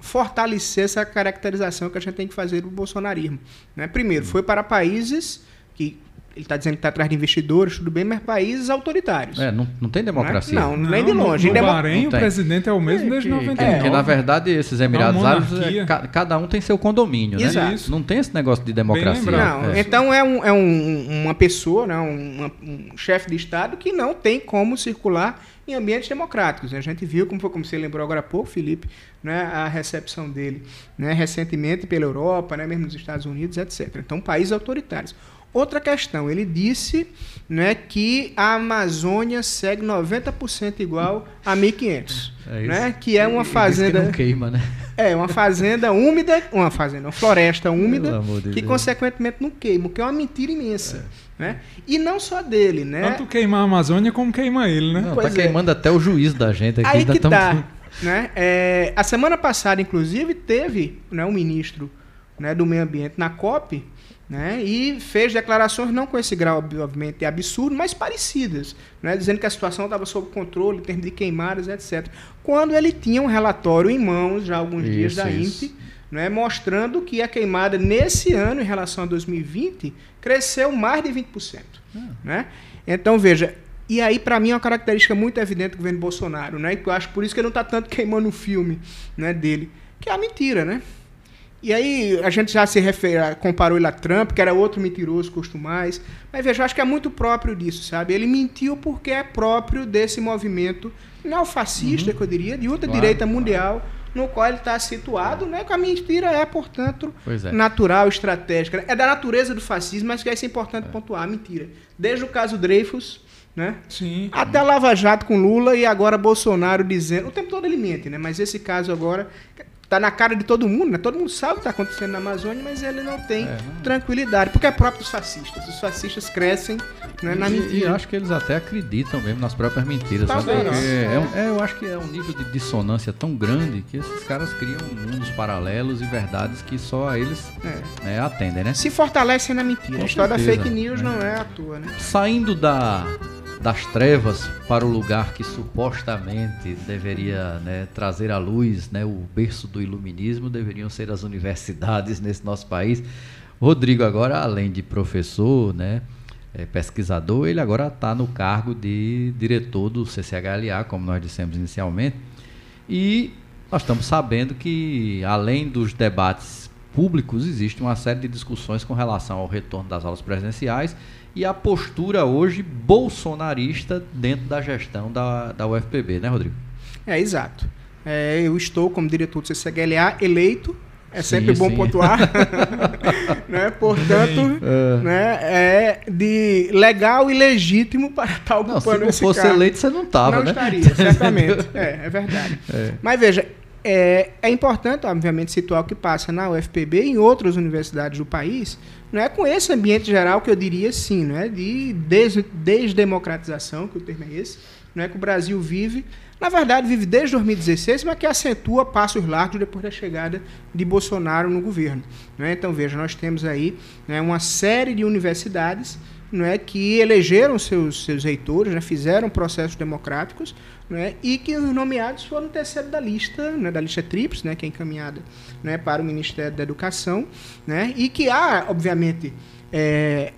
fortalecer essa caracterização que a gente tem que fazer do bolsonarismo. Né? Primeiro, uhum. foi para países que ele está dizendo que está atrás de investidores, tudo bem, mas países autoritários. É, não, não tem democracia. Não, não, nem de longe. No, no Bahrein, o presidente é o mesmo é, desde 99. É, porque, na verdade, esses Emirados Árabes, é, cada um tem seu condomínio, né? Exato. Não tem esse negócio de democracia. Não, é. Então, é, um, é um, uma pessoa, né, um, um chefe de Estado que não tem como circular em ambientes democráticos. A gente viu, como, foi, como você lembrou agora há pouco, Felipe, né, a recepção dele né, recentemente pela Europa, né, mesmo nos Estados Unidos, etc. Então, países autoritários. Outra questão, ele disse né, que a Amazônia segue 90% igual a 1500, é né, que é uma fazenda que não queima, né? É, uma fazenda úmida, uma fazenda, uma floresta úmida de que Deus. consequentemente não queima, o que é uma mentira imensa. É. Né? E não só dele, né? Tanto queima a Amazônia como queima ele, né? Não, tá queimando até o juiz da gente aqui. Aí que tá, né? É, a semana passada, inclusive, teve né, um ministro né, do meio ambiente na COP né? E fez declarações não com esse grau, obviamente, absurdo, mas parecidas, né? dizendo que a situação estava sob controle em termos de queimadas, etc. Quando ele tinha um relatório em mãos, já há alguns isso, dias da isso. INPE, né? mostrando que a queimada nesse ano, em relação a 2020, cresceu mais de 20%. Ah. Né? Então, veja, e aí, para mim, é uma característica muito evidente do governo Bolsonaro, né? que eu acho por isso que ele não está tanto queimando o filme né, dele, que é a mentira, né? E aí a gente já se refere, comparou ele a Trump, que era outro mentiroso, custo mais. Mas veja, eu acho que é muito próprio disso, sabe? Ele mentiu porque é próprio desse movimento neofascista, uhum. que eu diria, de ultradireita claro, mundial. Claro no qual ele está situado, né? Que a mentira é, portanto, é. natural, estratégica. É da natureza do fascismo, mas que é importante é. pontuar, mentira. Desde o caso Dreyfus, né? Sim. Até Lava Jato com Lula e agora Bolsonaro dizendo. O tempo todo ele mente, né? Mas esse caso agora tá na cara de todo mundo, né? Todo mundo sabe o que está acontecendo na Amazônia, mas ele não tem é, não... tranquilidade, porque é próprio dos fascistas. Os fascistas crescem né, na mentira. E acho que eles até acreditam mesmo nas próprias mentiras. Talvez. É, um, é, eu acho que é um nível de dissonância tão grande que esses caras criam mundos paralelos e verdades que só eles é. né, atendem, né? Se fortalecem na mentira. Com a história certeza, da fake news né? não é à toa, né? Saindo da das trevas para o lugar que supostamente deveria né, trazer à luz né, o berço do iluminismo, deveriam ser as universidades nesse nosso país. Rodrigo, agora, além de professor, né, é, pesquisador, ele agora está no cargo de diretor do CCHLA, como nós dissemos inicialmente. E nós estamos sabendo que, além dos debates públicos, existe uma série de discussões com relação ao retorno das aulas presenciais e a postura hoje bolsonarista dentro da gestão da, da UFPB, né, Rodrigo? É, exato. É, eu estou, como diretor do CCGLA, eleito. É sim, sempre bom sim. pontuar. [LAUGHS] né? Portanto, é. Né, é de legal e legítimo para estar ocupando não, se não fosse cargo. eleito, você não estava, né? Não estaria, certamente. [LAUGHS] é, é verdade. É. Mas veja, é, é importante, obviamente, situar o que passa na UFPB e em outras universidades do país, não é com esse ambiente geral que eu diria sim, não é de des desdemocratização, que o termo é esse, não é que o Brasil vive, na verdade vive desde 2016, mas que acentua passos largos depois da chegada de Bolsonaro no governo. É? Então veja, nós temos aí né, uma série de universidades é, que elegeram seus, seus reitores, né, fizeram processos democráticos, né, e que os nomeados foram terceiro da lista, né, da lista TRIPS, né, que é encaminhada né, para o Ministério da Educação, né, e que há, obviamente, é,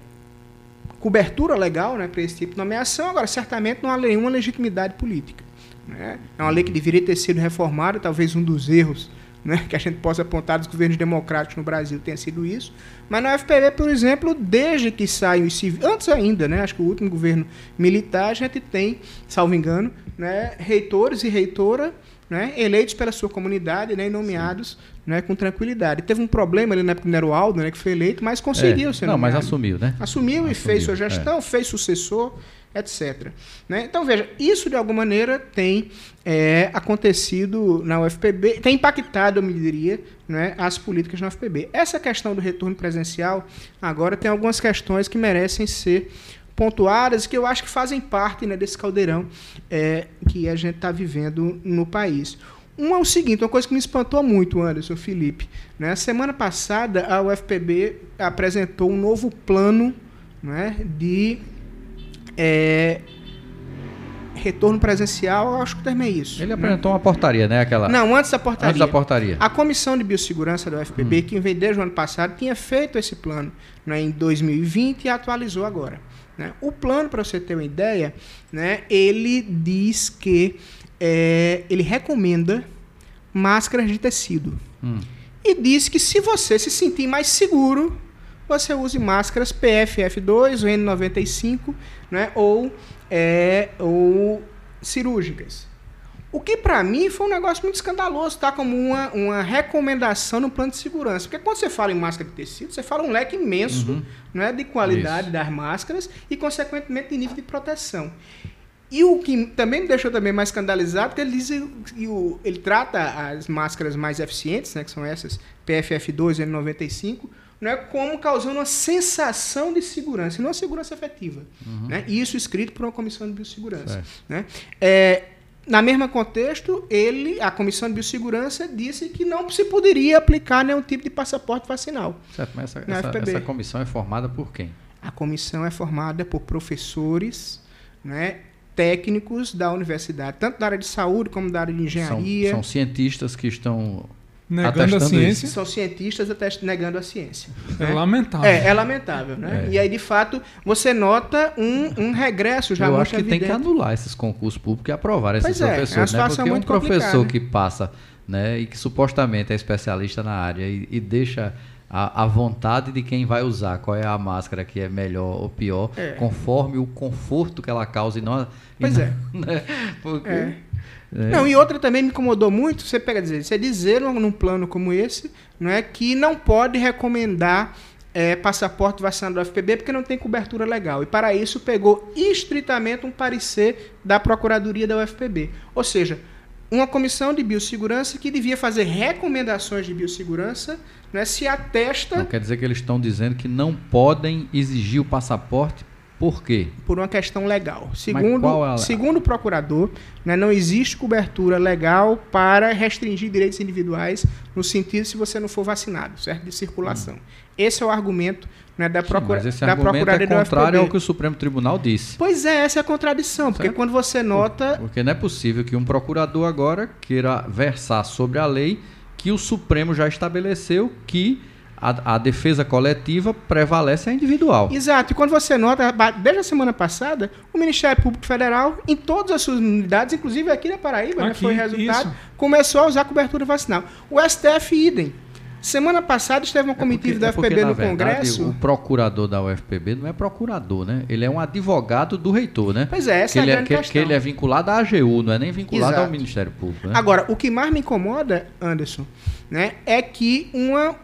cobertura legal né, para esse tipo de nomeação, agora, certamente não há nenhuma legitimidade política. Né? É uma lei que deveria ter sido reformada, talvez um dos erros né, que a gente possa apontar dos governos democráticos no Brasil tenha sido isso. Mas na UFPB, por exemplo, desde que saem os civis, antes ainda, né, acho que o último governo militar, a gente tem, salvo engano, né, reitores e reitora né, eleitos pela sua comunidade né, e nomeados né, com tranquilidade. Teve um problema ali na época do Neroaldo, né, que foi eleito, mas conseguiu é, ser Não, nomeado. mas assumiu, né? Assumiu, assumiu e fez sua gestão, é. fez sucessor etc. Né? Então, veja, isso de alguma maneira tem é, acontecido na UFPB, tem impactado, eu diria, né, as políticas na UFPB. Essa questão do retorno presencial, agora tem algumas questões que merecem ser pontuadas que eu acho que fazem parte né, desse caldeirão é, que a gente está vivendo no país. Um é o seguinte, uma coisa que me espantou muito, Anderson, Felipe. Né? Semana passada, a UFPB apresentou um novo plano né, de é, retorno presencial, acho que o termo é isso. Ele né? apresentou uma portaria, né? Aquela... Não, antes da portaria. Antes da portaria. A Comissão de Biossegurança da UFPB, hum. que veio desde o ano passado, tinha feito esse plano né, em 2020 e atualizou agora. Né? O plano, para você ter uma ideia, né, ele diz que é, ele recomenda máscaras de tecido. Hum. E diz que se você se sentir mais seguro, você use máscaras PFF2 ou N95 né, ou, é, ou cirúrgicas. O que para mim foi um negócio muito escandaloso, tá? Como uma, uma recomendação no plano de segurança. Porque quando você fala em máscara de tecido, você fala um leque imenso uhum. né, de qualidade Isso. das máscaras e, consequentemente, de nível de proteção. E o que também me deixou também mais escandalizado, porque ele diz que o, ele trata as máscaras mais eficientes, né, que são essas PFF2 e N95, não é como causando uma sensação de segurança, e não segurança efetiva. Uhum. Né? Isso escrito por uma comissão de biossegurança. Né? É, na mesma contexto, ele, a comissão de biossegurança disse que não se poderia aplicar nenhum tipo de passaporte vacinal. Certo, mas essa, essa, essa comissão é formada por quem? A comissão é formada por professores, né, técnicos da universidade, tanto da área de saúde como da área de engenharia. São, são cientistas que estão negando a ciência. Isso. São cientistas até negando a ciência. É né? lamentável. É, é lamentável, né? É. E aí, de fato, você nota um, um regresso já Eu acho que evidente. tem que anular esses concursos públicos e aprovar esses pois é, professores. É, né? Porque um professor que passa né, e que supostamente é especialista na área e, e deixa a, a, vontade de quem vai usar, qual é a máscara que é melhor ou pior, é. conforme o conforto que ela causa e não. Pois e é. [LAUGHS] Né? Porque, é. É. Não, e outra também me incomodou muito, você pega dizer, você dizer num plano como esse, não é que não pode recomendar é, passaporte vacinado do FPB porque não tem cobertura legal. E para isso pegou estritamente um parecer da Procuradoria da UFPB. Ou seja, uma comissão de biossegurança que devia fazer recomendações de biossegurança né, se atesta. Não quer dizer que eles estão dizendo que não podem exigir o passaporte por quê? Por uma questão legal. Segundo, é segundo o procurador, né, não existe cobertura legal para restringir direitos individuais no sentido se você não for vacinado, certo? De circulação. Hum. Esse é o argumento né, da, procura, Sim, mas esse da Procuradoria é contrário ao que o Supremo Tribunal disse. Pois é, essa é a contradição, porque certo? quando você nota... Porque não é possível que um procurador agora queira versar sobre a lei que o Supremo já estabeleceu que a, a, defesa coletiva prevalece a individual. Exato. E quando você nota, desde a semana passada, o Ministério Público Federal, em todas as suas unidades, inclusive aqui na Paraíba, né, aqui, né, foi resultado, isso. começou a usar cobertura vacinal. O STF, idem. Semana passada esteve uma é comitiva da UFPB é no verdade, Congresso. O procurador da UFPB não é procurador, né? Ele é um advogado do reitor, né? Pois é, essa que é a ele é, que, que, ele é vinculado à AGU, não é nem vinculado Exato. ao Ministério Público. Né? Agora, o que mais me incomoda, Anderson, né, é que uma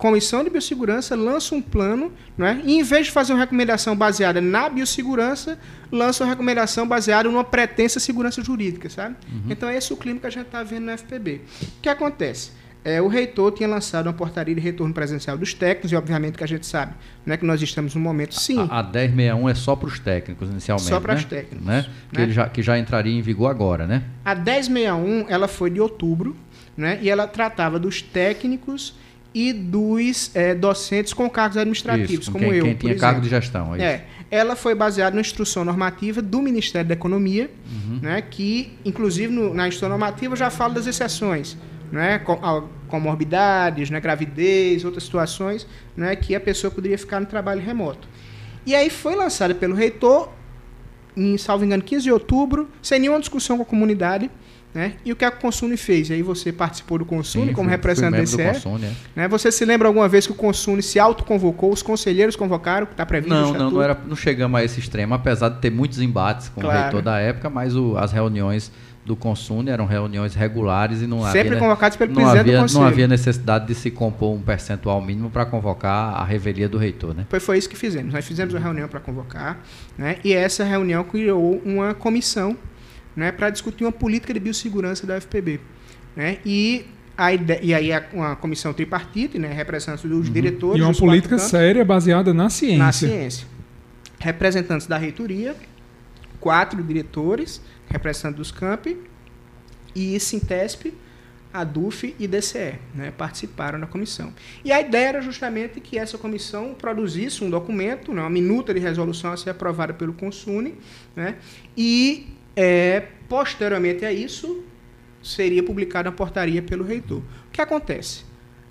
Comissão de Biossegurança lança um plano, né, e em vez de fazer uma recomendação baseada na biossegurança, lança uma recomendação baseada numa pretensa segurança jurídica, sabe? Uhum. Então, é esse o clima que a gente está vendo no FPB. O que acontece? É, o reitor tinha lançado uma portaria de retorno presencial dos técnicos, e obviamente que a gente sabe né, que nós estamos num momento sim. A, a 1061 é só para os técnicos, inicialmente. Só para os né? técnicos. Né? Que, né? Ele já, que já entraria em vigor agora, né? A 1061 ela foi de outubro, né? E ela tratava dos técnicos e dos é, docentes com cargos administrativos, isso, como quem, eu. Quem tinha cargo de gestão. É, é, ela foi baseada na instrução normativa do Ministério da Economia, uhum. né, que, inclusive, no, na instrução normativa já fala das exceções. Né, com, comorbidades, né, gravidez, outras situações, né, que a pessoa poderia ficar no trabalho remoto. E aí foi lançada pelo reitor, em, salvo engano, 15 de outubro, sem nenhuma discussão com a comunidade, né? E o que a Consune fez? Aí você participou do Consune Sim, como fui, representante fui do DCE. Consune, é. né? Você se lembra alguma vez que o Consune se autoconvocou, os conselheiros convocaram, que está previsto Não, não, não, era, não chegamos a esse extremo, apesar de ter muitos embates com claro. o reitor da época, mas o, as reuniões do Consune eram reuniões regulares e não Sempre havia, convocados pelo não presidente havia. Não havia necessidade de se compor um percentual mínimo para convocar a revelia do reitor, né? Foi, foi isso que fizemos. Nós fizemos uma reunião para convocar, né? E essa reunião criou uma comissão né, para discutir uma política de biossegurança da UFPB. Né? E, a ideia, e aí uma comissão tripartite, né, representantes dos uhum. diretores. E uma política séria baseada na ciência. Na ciência. Representantes da reitoria, quatro diretores, representantes dos campi, e Sintesp, a DUF e DCE, né, participaram da comissão. E a ideia era justamente que essa comissão produzisse um documento, né, uma minuta de resolução a ser aprovada pelo Consune, né, e é, posteriormente a isso, seria publicada a portaria pelo reitor. O que acontece?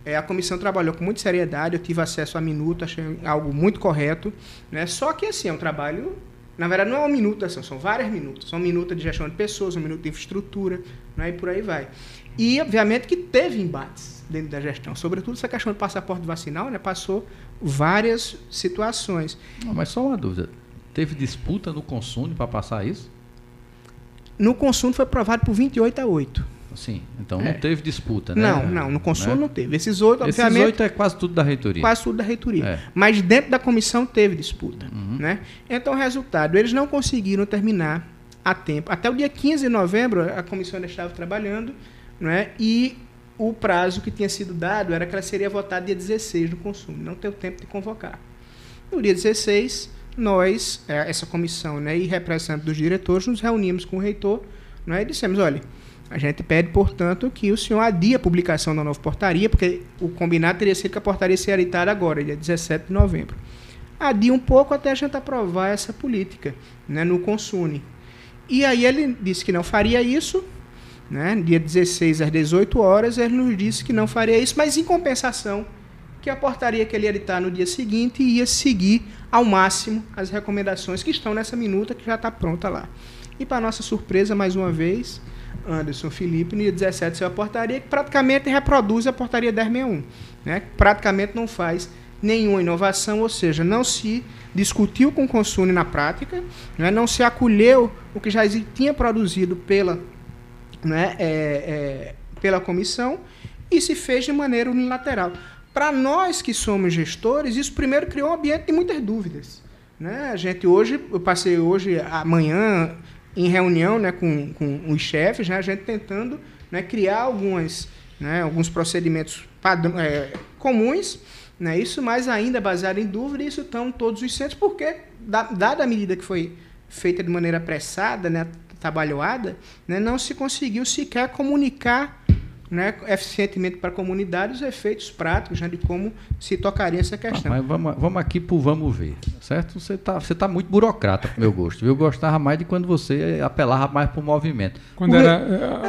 É, a comissão trabalhou com muita seriedade, eu tive acesso à minuta, achei algo muito correto. Né? Só que, assim, é um trabalho. Na verdade, não é uma minuta, assim, são várias minutas. São minutas de gestão de pessoas, um minuto de infraestrutura, né? e por aí vai. E, obviamente, que teve embates dentro da gestão. Sobretudo essa questão do passaporte vacinal, né? passou várias situações. Não, mas só uma dúvida. Teve disputa no consumo para passar isso? No consumo foi aprovado por 28 a 8. Sim, então é. não teve disputa, né? Não, não, no consumo né? não teve. Esses oito, Esses obviamente. oito é quase tudo da reitoria. Quase tudo da reitoria. É. Mas dentro da comissão teve disputa. Uhum. Né? Então, resultado, eles não conseguiram terminar a tempo. Até o dia 15 de novembro, a comissão ainda estava trabalhando, né? e o prazo que tinha sido dado era que ela seria votada dia 16 no consumo. Não deu tempo de convocar. No dia 16, nós, é, essa comissão né, e representante dos diretores, nos reunimos com o reitor né, e dissemos, olha, a gente pede, portanto, que o senhor adie a publicação da nova portaria, porque o combinado teria sido que a portaria seria editada agora, dia 17 de novembro. Adie um pouco até a gente aprovar essa política né, no Consune. E aí ele disse que não faria isso, né, dia 16 às 18 horas, ele nos disse que não faria isso, mas em compensação, que a portaria que ele ia editar no dia seguinte ia seguir ao máximo as recomendações que estão nessa minuta que já está pronta lá. E para nossa surpresa, mais uma vez, Anderson Felipe, no dia 17 saiu a portaria, que praticamente reproduz a portaria 1061. Né? Praticamente não faz nenhuma inovação, ou seja, não se discutiu com o consumidor na prática, né? não se acolheu o que já tinha produzido pela, né, é, é, pela comissão e se fez de maneira unilateral. Para nós que somos gestores, isso primeiro criou um ambiente de muitas dúvidas. Né? A gente hoje, eu passei hoje, amanhã, em reunião né, com, com os chefes, né, a gente tentando né, criar algumas, né, alguns procedimentos padrão, é, comuns, né, isso mais ainda baseado em dúvida, isso estão todos os centros, porque, dada a medida que foi feita de maneira apressada, né, trabalhada, né, não se conseguiu sequer comunicar né, eficientemente para a comunidade os efeitos práticos né, de como se tocaria essa questão. mas vamos, vamos aqui para vamos ver, certo? Você está você tá muito burocrata para o meu gosto. Eu gostava mais de quando você apelava mais para o movimento. Quando era,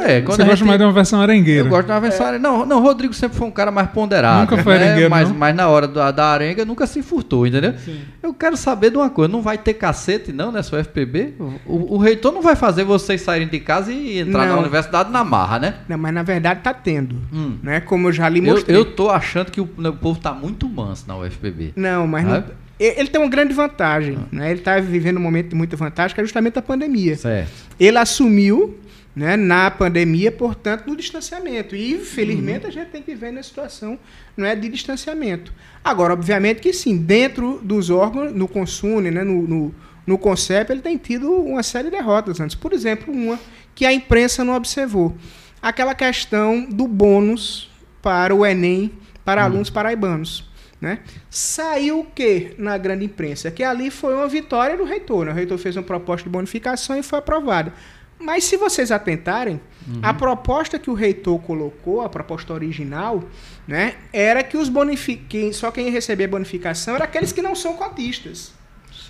é, quando você gosta mais de uma versão arengueira. Eu gosto de uma versão é. arengueira. Não, não, Rodrigo sempre foi um cara mais ponderado. Nunca foi né? arengueiro, mas, não? mas na hora da, da arenga nunca se furtou, entendeu? Sim. Eu quero saber de uma coisa, não vai ter cacete não nessa UFPB? O, o, o reitor não vai fazer vocês saírem de casa e entrar não. na universidade na marra, né? Não, mas na verdade está tendo. Hum. Né? Como eu já lhe mostrei. Eu, eu tô achando que o, o povo está muito manso na UFPB. Não, mas não, ele tem uma grande vantagem. Ah. Né? Ele está vivendo um momento de muita vantagem, que é justamente a pandemia. Certo. Ele assumiu né, na pandemia, portanto, no distanciamento. E, felizmente, uhum. a gente tem que viver na situação não é, de distanciamento. Agora, obviamente que sim, dentro dos órgãos, no consumo, né, no, no, no CONCEP, ele tem tido uma série de derrotas antes. Por exemplo, uma que a imprensa não observou aquela questão do bônus para o Enem para hum. alunos paraibanos. Né? Saiu o que na grande imprensa? Que ali foi uma vitória do reitor. Né? O reitor fez uma proposta de bonificação e foi aprovada. Mas se vocês atentarem, uhum. a proposta que o reitor colocou, a proposta original, né, era que os bonifiquem, só quem ia receber bonificação era aqueles que não são cotistas.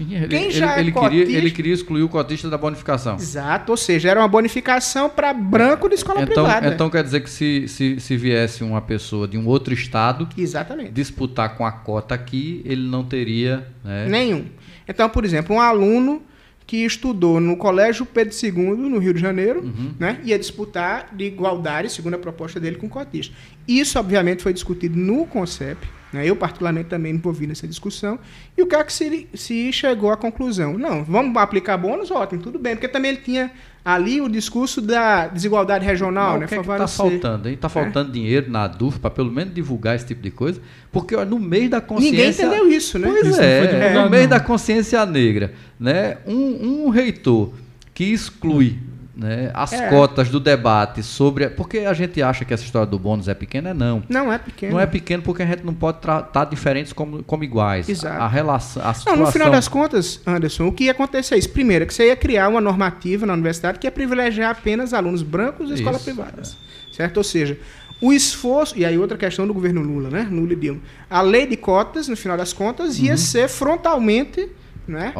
Sim, ele, Quem já ele, ele é queria, ele queria excluir o cotista da bonificação. Exato, ou seja, era uma bonificação para branco de escola então, privada. Então quer dizer que se, se, se viesse uma pessoa de um outro estado Exatamente. disputar com a cota aqui, ele não teria. Né? Nenhum. Então, por exemplo, um aluno que estudou no Colégio Pedro II, no Rio de Janeiro, uhum. né, ia disputar de igualdade, segundo a proposta dele, com o cotista. Isso, obviamente, foi discutido no CONCEP? Eu, particularmente, também me envolvi nessa discussão. E o que é que se, se chegou à conclusão? Não, vamos aplicar bônus? Ótimo, tudo bem. Porque também ele tinha ali o discurso da desigualdade regional. Não, né? O que é está faltando? Está faltando é? dinheiro na DUF para pelo menos divulgar esse tipo de coisa? Porque ó, no meio da consciência... Ninguém entendeu isso, né? Pois isso é, no meio da consciência negra. Né? Um, um reitor que exclui né, as é. cotas do debate sobre. Porque a gente acha que essa história do bônus é pequena, é não. Não é pequeno. Não é pequeno porque a gente não pode tratar diferentes como, como iguais. Exato. A, relação. A situação... não, no final das contas, Anderson, o que ia acontecer é isso. Primeiro, que você ia criar uma normativa na universidade que ia privilegiar apenas alunos brancos e escolas privadas. É. Certo? Ou seja, o esforço. E aí, outra questão do governo Lula, né? Lula e Dilma. A lei de cotas, no final das contas, ia uhum. ser frontalmente né?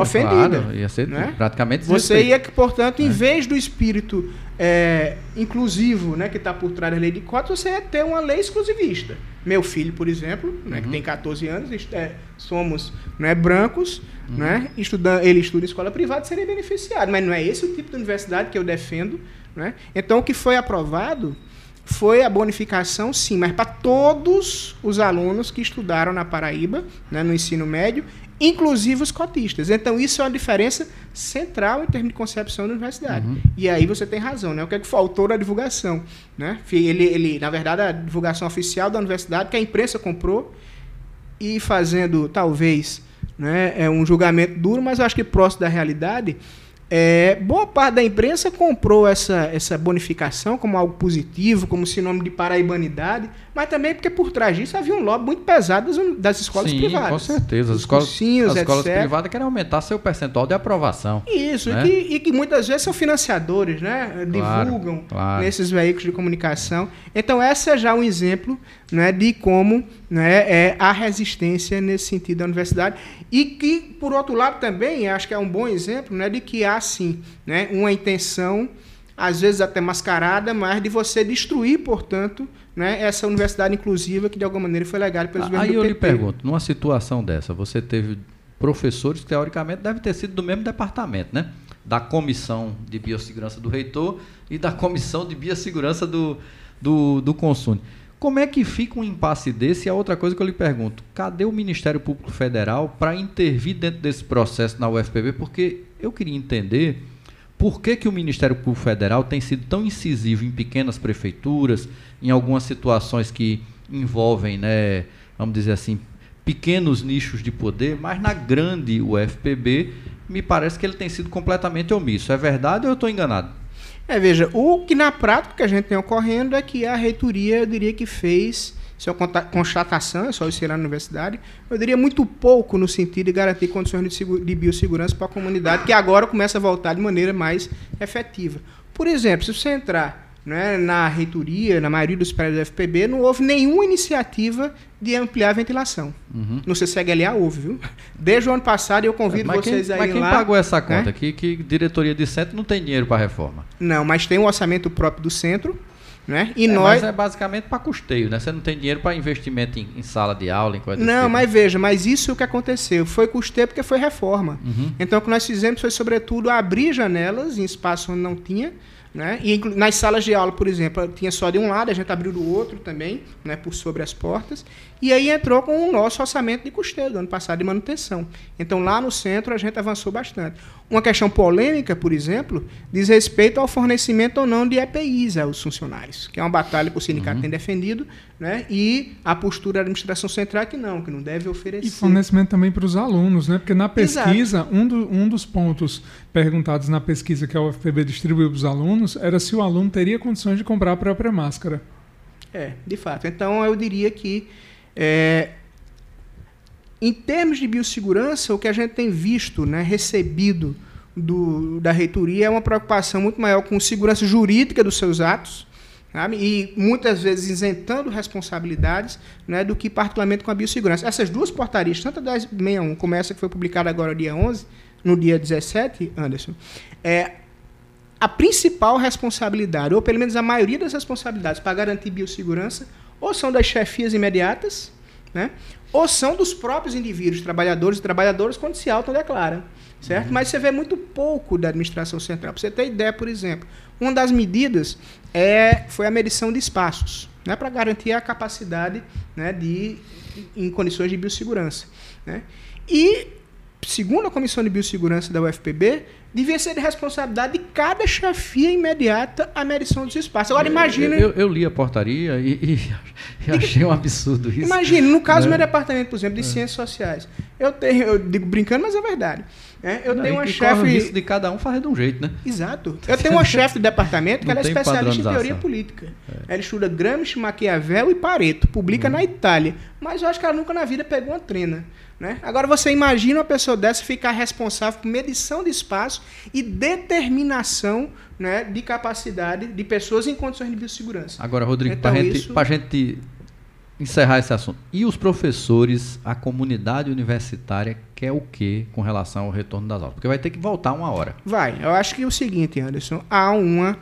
Ofendida. Claro, ia ser né? praticamente Você ia que, portanto, em é. vez do espírito é, inclusivo né, que está por trás da lei de cotas, você ia ter uma lei exclusivista. Meu filho, por exemplo, né, uhum. que tem 14 anos, é, somos né, brancos, uhum. né, estuda, ele estuda em escola privada, seria beneficiado. Mas não é esse o tipo de universidade que eu defendo. Né? Então, o que foi aprovado foi a bonificação, sim, mas para todos os alunos que estudaram na Paraíba, né, no ensino médio, inclusive os cotistas. Então, isso é uma diferença central em termos de concepção da universidade. Uhum. E aí você tem razão, né? O que, é que faltou na divulgação? Né? Ele, ele, na verdade, a divulgação oficial da universidade, que a imprensa comprou, e fazendo, talvez, né, é um julgamento duro, mas eu acho que próximo da realidade, é, boa parte da imprensa comprou essa, essa bonificação como algo positivo, como sinônimo de paraibanidade, mas também porque por trás disso havia um lobby muito pesado das, das escolas Sim, privadas. com certeza. As escolas, as escolas privadas querem aumentar seu percentual de aprovação. Isso, né? e, que, e, que, muitas vezes são financiadores, né? Claro, divulgam claro. nesses veículos de comunicação. Então, esse é já um exemplo né, de como né, é a resistência nesse sentido da universidade. E que, por outro lado, também acho que é um bom exemplo né, de que há, sim, né, uma intenção, às vezes até mascarada, mas de você destruir, portanto, né, essa universidade inclusiva que, de alguma maneira, foi legada pelos governos Aí eu lhe pergunto, numa situação dessa, você teve professores que, teoricamente, devem ter sido do mesmo departamento, né? da comissão de biossegurança do reitor e da comissão de biossegurança do, do, do consumo. Como é que fica um impasse desse? E a outra coisa que eu lhe pergunto, cadê o Ministério Público Federal para intervir dentro desse processo na UFPB? Porque eu queria entender por que, que o Ministério Público Federal tem sido tão incisivo em pequenas prefeituras, em algumas situações que envolvem, né, vamos dizer assim, pequenos nichos de poder, mas na grande UFPB me parece que ele tem sido completamente omisso. É verdade ou eu estou enganado? É, veja, o que na prática que a gente tem ocorrendo é que a reitoria, eu diria que fez, uma constatação, é só isso na universidade, eu diria muito pouco no sentido de garantir condições de, biossegurança para a comunidade, que agora começa a voltar de maneira mais efetiva. Por exemplo, se você entrar né, na reitoria, na maioria dos prédios do FPB, não houve nenhuma iniciativa de ampliar a ventilação. Uhum. No CCGLA houve, viu? Desde o ano passado eu convido mas vocês quem, a Mas quem lá, pagou essa conta? Né? Que, que diretoria de centro não tem dinheiro para reforma? Não, mas tem um orçamento próprio do centro. Né? E é, nós... Mas é basicamente para custeio, né? Você não tem dinheiro para investimento em, em, sala de aula, em coisa Não, tipo. mas veja, mas isso é o que aconteceu. Foi custeio porque foi reforma. Uhum. Então o que nós fizemos foi, sobretudo, abrir janelas em espaço onde não tinha né? E nas salas de aula, por exemplo, tinha só de um lado, a gente abriu do outro também, né, por sobre as portas. E aí entrou com o nosso orçamento de custeio do ano passado de manutenção. Então lá no centro a gente avançou bastante. Uma questão polêmica, por exemplo, diz respeito ao fornecimento ou não de EPIs aos funcionários, que é uma batalha que o sindicato uhum. tem defendido, né? E a postura da administração central é que não, que não deve oferecer. E fornecimento também para os alunos, né? Porque na pesquisa, um, do, um dos pontos perguntados na pesquisa que a UFPB distribuiu para os alunos era se o aluno teria condições de comprar a própria máscara. É, de fato. Então eu diria que é, em termos de biossegurança, o que a gente tem visto, né, recebido do, da reitoria é uma preocupação muito maior com segurança jurídica dos seus atos, sabe? e muitas vezes isentando responsabilidades né, do que particularmente com a biossegurança. Essas duas portarias, tanto a 1061 como essa que foi publicada agora dia 11, no dia 17, Anderson, é, a principal responsabilidade, ou pelo menos a maioria das responsabilidades para garantir biossegurança, ou são das chefias imediatas, né? Ou são dos próprios indivíduos, trabalhadores e trabalhadoras, quando se autodeclaram. Certo? Uhum. Mas você vê muito pouco da administração central. Para você ter ideia, por exemplo, uma das medidas é, foi a medição de espaços, né, para garantir a capacidade né, de, em condições de biossegurança. Né? E, segundo a Comissão de Biossegurança da UFPB, devia ser de responsabilidade de cada chefia imediata a medição dos espaços. Agora imagine. Eu, eu, eu, li a portaria e, e, [LAUGHS] achei um absurdo isso. Imagine, no caso né? do meu departamento, por exemplo, de é. ciências sociais. Eu tenho, eu digo brincando, mas é verdade. É, eu Não, tenho uma chefe. isso de cada um faz de um jeito, né? Exato. Eu tenho uma chefe de departamento [LAUGHS] que ela é especialista em teoria política. É. Ela estuda Gramsci, Maquiavel e Pareto. Publica hum. na Itália. Mas eu acho que ela nunca na vida pegou uma trena. Né? Agora você imagina uma pessoa dessa ficar responsável por medição de espaço e determinação né, de capacidade de pessoas em condições de biossegurança. Agora, Rodrigo, então, para isso... a gente encerrar esse assunto, e os professores, a comunidade universitária quer o que com relação ao retorno das aulas? Porque vai ter que voltar uma hora. Vai. Eu acho que é o seguinte, Anderson, há uma...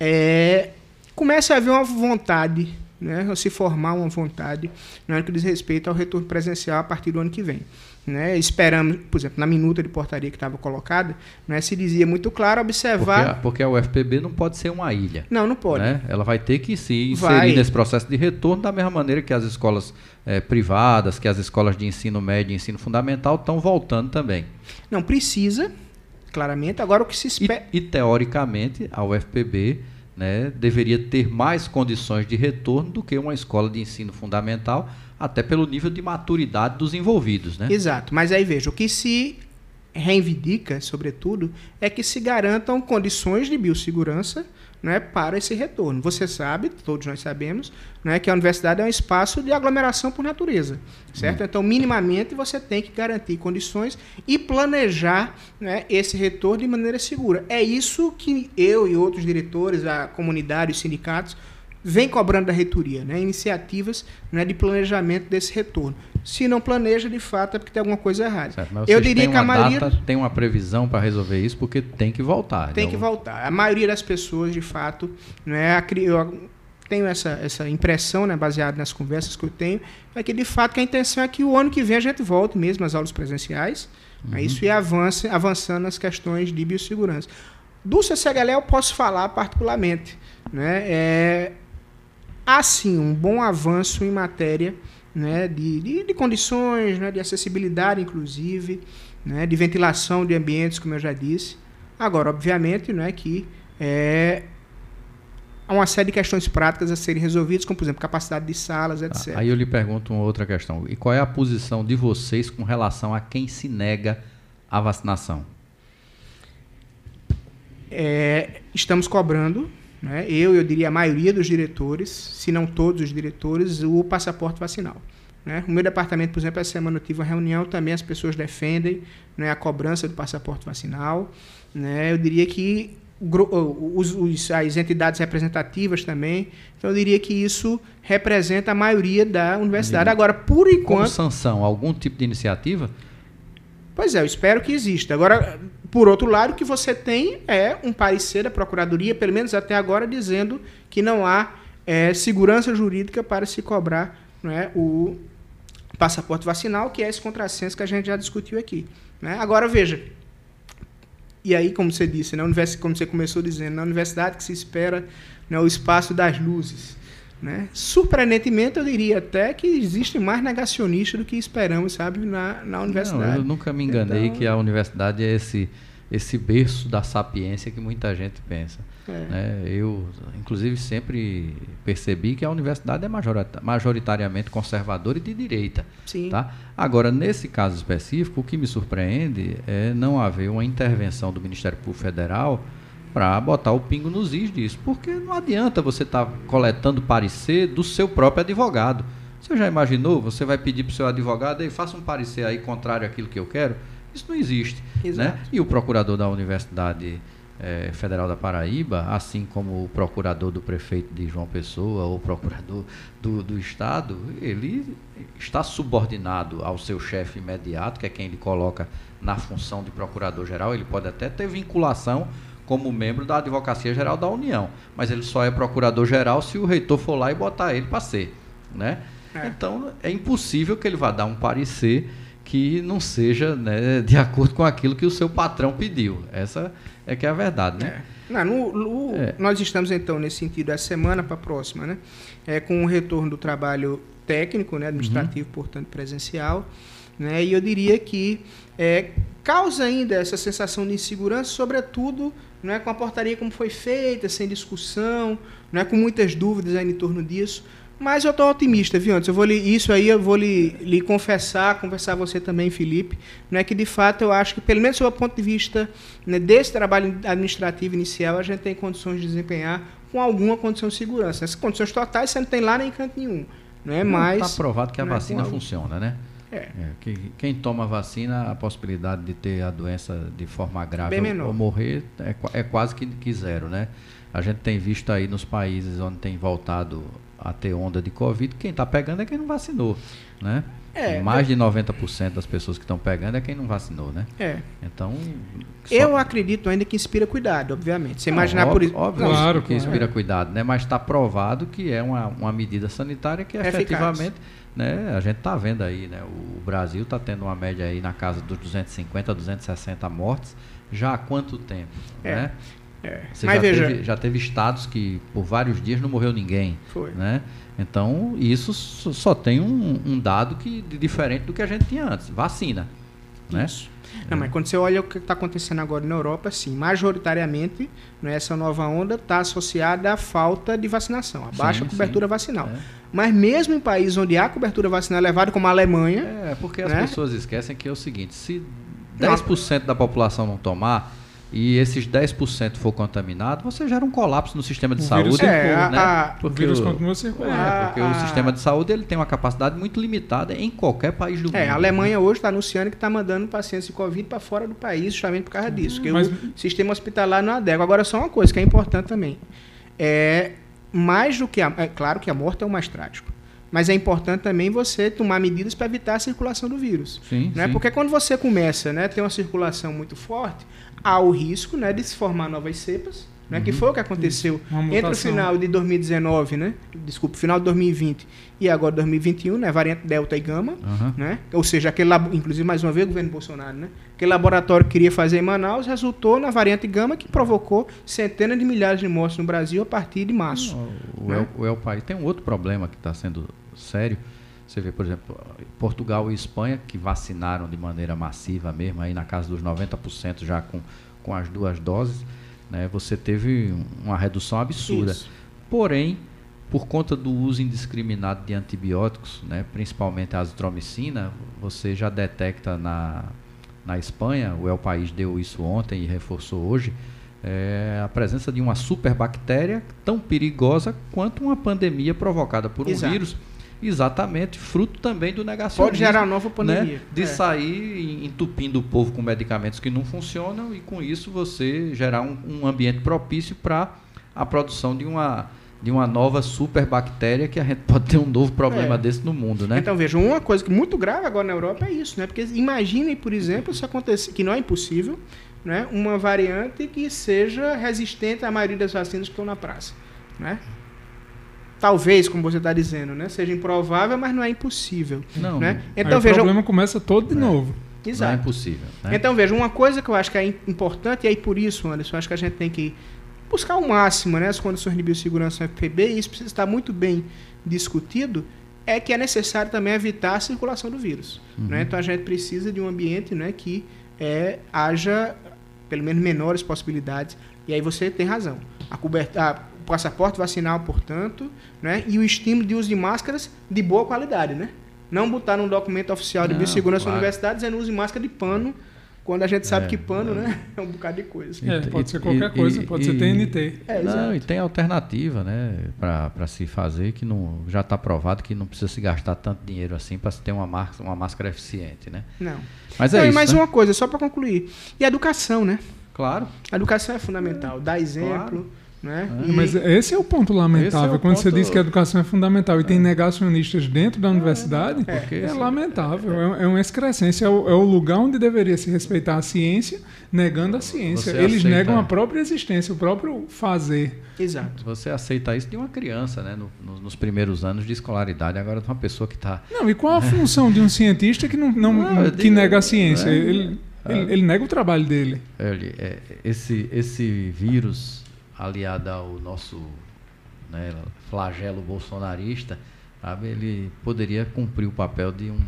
É, começa a haver uma vontade né, se formar uma vontade no que diz respeito ao retorno presencial a partir do ano que vem. Né? Esperamos, por exemplo, na minuta de portaria que estava colocada, né, se dizia muito claro observar. Porque a, porque a UFPB não pode ser uma ilha. Não, não pode. Né? Ela vai ter que se inserir vai. nesse processo de retorno da mesma maneira que as escolas é, privadas, que as escolas de ensino médio e ensino fundamental estão voltando também. Não, precisa, claramente. Agora o que se espera. E, e teoricamente, a UFPB né, deveria ter mais condições de retorno do que uma escola de ensino fundamental, até pelo nível de maturidade dos envolvidos. Né? Exato, mas aí veja, o que se reivindica, sobretudo, é que se garantam condições de biossegurança né, para esse retorno. Você sabe, todos nós sabemos, né, que a universidade é um espaço de aglomeração por natureza, certo? Uhum. Então, minimamente, você tem que garantir condições e planejar né, esse retorno de maneira segura. É isso que eu e outros diretores, a comunidade, os sindicatos, vem cobrando da reitoria, né, iniciativas né, de planejamento desse retorno. Se não planeja, de fato, é porque tem alguma coisa errada. Certo, eu diria que a maioria data, tem uma previsão para resolver isso, porque tem que voltar. Tem que voltar. A maioria das pessoas, de fato, né, eu tenho essa, essa impressão, né, baseada nas conversas que eu tenho, é que de fato que a intenção é que o ano que vem a gente volte mesmo às aulas presenciais, Uhum. Isso e avance, avançando nas questões de biossegurança. Do CCHL eu posso falar particularmente. Né? É, há sim um bom avanço em matéria né, de, de, de condições, né, de acessibilidade, inclusive, né, de ventilação de ambientes, como eu já disse. Agora, obviamente, né, que é, há uma série de questões práticas a serem resolvidas, como, por exemplo, capacidade de salas, etc. Aí eu lhe pergunto uma outra questão. E qual é a posição de vocês com relação a quem se nega à vacinação? É, estamos cobrando né, eu, eu diria a maioria dos diretores, se não todos os diretores, o passaporte vacinal. Né? O meu departamento, por exemplo, essa semana eu tive uma reunião, também as pessoas defendem né, a cobrança do passaporte vacinal. Né? Eu diria que os, os, as entidades representativas também. Então, eu diria que isso representa a maioria da universidade. Agora, por enquanto. Como sanção, algum tipo de iniciativa? Pois é, eu espero que exista. Agora, por outro lado, o que você tem é um parecer da Procuradoria, pelo menos até agora, dizendo que não há é, segurança jurídica para se cobrar é, o passaporte vacinal, que é esse contrassenso que a gente já discutiu aqui. Né? Agora, veja, e aí, como você disse, na universidade, como você começou dizendo, na universidade que se espera né, o espaço das luzes. Né? Surpreendentemente, eu diria até que existe mais negacionistas do que esperamos, sabe, na, na universidade. Não, eu nunca me enganei então... que a universidade é esse, esse berço da sapiência que muita gente pensa. É. Né? Eu, inclusive, sempre percebi que a universidade é majoritariamente conservadora e de direita. Sim. Tá? Agora, nesse caso específico, o que me surpreende é não haver uma intervenção do Ministério Público Federal para botar o pingo nos is disso. Porque não adianta você estar tá coletando parecer do seu próprio advogado. Você já imaginou? Você vai pedir para o seu advogado e faça um parecer aí contrário àquilo que eu quero? Isso não existe. Né? E o procurador da Universidade é, Federal da Paraíba, assim como o procurador do prefeito de João Pessoa ou o procurador do, do Estado, ele está subordinado ao seu chefe imediato, que é quem ele coloca na função de procurador-geral. Ele pode até ter vinculação como membro da Advocacia Geral da União. Mas ele só é procurador-geral se o reitor for lá e botar ele para ser. Né? É. Então, é impossível que ele vá dar um parecer que não seja né, de acordo com aquilo que o seu patrão pediu. Essa é que é a verdade, né? É. Não, no, no, é. Nós estamos, então, nesse sentido, essa semana para a próxima, né? É, com o retorno do trabalho técnico, né, administrativo, uhum. portanto, presencial. Né? E eu diria que é, causa ainda essa sensação de insegurança, sobretudo não é com a portaria como foi feita, sem discussão, não é com muitas dúvidas aí em torno disso. Mas eu estou otimista, viu? Antes eu vou lhe, isso aí eu vou lhe, lhe confessar, conversar você também, Felipe, não é que de fato eu acho que pelo menos do ponto de vista né, desse trabalho administrativo inicial a gente tem condições de desempenhar com alguma condição de segurança. Essas condições totais você não tem lá nem canto nenhum, não é? Mas está provado que a vacina funciona, né? É. é que, quem toma vacina, a possibilidade de ter a doença de forma grave ou, ou, morrer é, é quase que, que zero, né? A gente tem visto aí nos países onde tem voltado a ter onda de Covid, quem está pegando é quem não vacinou, né? É, Mais de 90% das pessoas que estão pegando é quem não vacinou, né? É. Então. Eu acredito ainda que inspira cuidado, obviamente. Você não, imaginar óbvio, por isso. Óbvio claro, que inspira é. cuidado, né? Mas está provado que é uma, uma medida sanitária que é efetivamente. Né, a gente está vendo aí, né? O Brasil está tendo uma média aí na casa dos 250 a 260 mortes já há quanto tempo? É. Né? É. Você Mas já, veja... teve, já teve estados que por vários dias não morreu ninguém. Foi. Né? Então, isso só tem um, um dado que, diferente do que a gente tinha antes. Vacina. Né? Não, mas quando você olha o que está acontecendo agora na Europa, sim, majoritariamente né, essa nova onda está associada à falta de vacinação, à baixa sim, cobertura sim. vacinal. É. Mas mesmo em países onde há cobertura vacinal elevada, como a Alemanha. É, porque as né? pessoas esquecem que é o seguinte: se 10% da população não tomar, e esses 10% for contaminado, você gera um colapso no sistema de o saúde. É, né? a, porque o vírus continua circulando. É, porque a, o sistema de saúde ele tem uma capacidade muito limitada em qualquer país do é, mundo. A Alemanha hoje está anunciando que está mandando pacientes de Covid para fora do país justamente por causa disso. Porque Mas... o sistema hospitalar não adequa. Agora, só uma coisa que é importante também. É, mais do que a, é claro que a morte é o mais trágico. Mas é importante também você tomar medidas para evitar a circulação do vírus. Sim, né? sim. Porque quando você começa né, a ter uma circulação muito forte, há o risco né, de se formar novas cepas, né? Que foi o que aconteceu entre o final de 2019, né? Desculpa, final de 2020 e agora 2021, né? Variante Delta e Gama, Aham. né? Ou seja, aquele inclusive mais uma vez o governo Bolsonaro, né? Aquele laboratório que queria fazer em Manaus resultou na variante Gama que provocou centenas de milhares de mortes no Brasil a partir de março. O, né? El, o El País tem um outro problema que está sendo sério. Você vê, por exemplo, Portugal e Espanha, que vacinaram de maneira massiva mesmo, aí na casa dos 90% já com, com as duas doses, né, você teve uma redução absurda. Isso. Porém, por conta do uso indiscriminado de antibióticos, né, principalmente a azitromicina, você já detecta na, na Espanha, o El País deu isso ontem e reforçou hoje, é, a presença de uma superbactéria tão perigosa quanto uma pandemia provocada por um Exato. vírus, exatamente fruto também do negacionismo. Pode gerar nova né, pandemia. de É. sair entupindo o povo com medicamentos que não funcionam e com isso você gerar um, um ambiente propício para a produção de uma de uma nova superbactéria que a gente pode ter um novo problema É. desse no mundo, né? Então, veja, uma coisa que muito grave agora na Europa é isso, né? Porque imaginem, por exemplo, se acontecer, que não é impossível, né? Uma variante que seja resistente à maioria das vacinas que estão na praça, né? Talvez, como você está dizendo, né? Seja improvável, mas não é impossível, não, né? Aí Então, o veja, problema começa todo de É. novo. não é exato. impossível. Né? Então, veja, uma coisa que eu acho que é im- importante, e aí por isso, Anderson, eu acho que a gente tem que buscar ao máximo né, as condições de biossegurança no FPB, e isso precisa estar muito bem discutido, é que é necessário também evitar a circulação do vírus. Uhum. né? Então, a gente precisa de um ambiente né, que é, haja, pelo menos, menores possibilidades. E aí você tem razão. A coberta, a- o passaporte vacinal, portanto, né, e o estímulo de uso de máscaras de boa qualidade, né? Não botar num documento oficial de Não, biossegurança da claro. universidade dizendo use máscara de pano, quando a gente sabe É, que pano, não. né? [LAUGHS] É um bocado de coisa. E- É, e- pode ser e- qualquer coisa, e- pode ser e- TNT. É, não, e tem alternativa, né, para se fazer que não já está provado que não precisa se gastar tanto dinheiro assim para se ter uma máscara, uma máscara eficiente, né? Não. Mas Não, é e isso. mais né? uma coisa, só para concluir. E a educação, né? Claro. A educação é fundamental. Dar exemplo, Claro. Né? É. E- Mas esse é o ponto lamentável. É o Quando você ponto- diz que a educação é fundamental e tem negacionistas dentro da universidade, É. Porque é, esse- lamentável. É, é uma excrescência. É o, é o lugar onde deveria se respeitar a ciência, negando a ciência. Você Eles aceita- negam a própria existência, o próprio fazer. Exato. Você aceita isso de uma criança, né? no- no- nos primeiros anos de escolaridade. Agora de uma pessoa que está. Não, e qual a função de um cientista que, não, não- Não, que digo- nega a ciência? é. Ele, ele, ele nega o trabalho dele. Ele, é, esse, esse vírus aliado ao nosso né, flagelo bolsonarista, sabe, ele poderia cumprir o papel de um,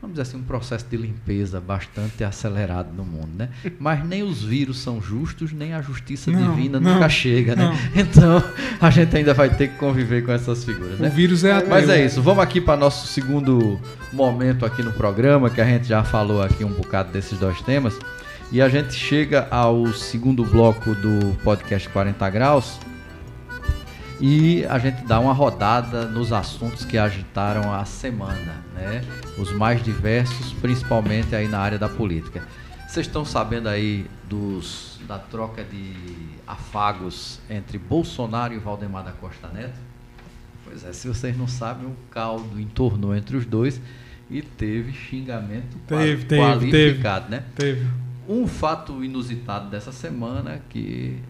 vamos dizer assim, um processo de limpeza bastante acelerado no mundo, né? Mas nem os vírus são justos, nem a justiça Não, divina não, nunca chega, né? não. Então, a gente ainda vai ter que conviver com essas figuras, né? O vírus é ateu. Mas é isso, vamos aqui para nosso segundo momento aqui no programa, que a gente já falou aqui um bocado desses dois temas. E a gente chega ao segundo bloco do podcast 40 Graus. E a gente dá uma rodada nos assuntos que agitaram a semana, né? Os mais diversos, principalmente aí na área da política. Vocês estão sabendo aí dos, da troca de afagos entre Bolsonaro e Valdemar da Costa Neto? Pois é, se vocês não sabem, um caldo entornou entre os dois e teve xingamento Teve, teve, qualificado, né? Teve. Um fato inusitado dessa semana que,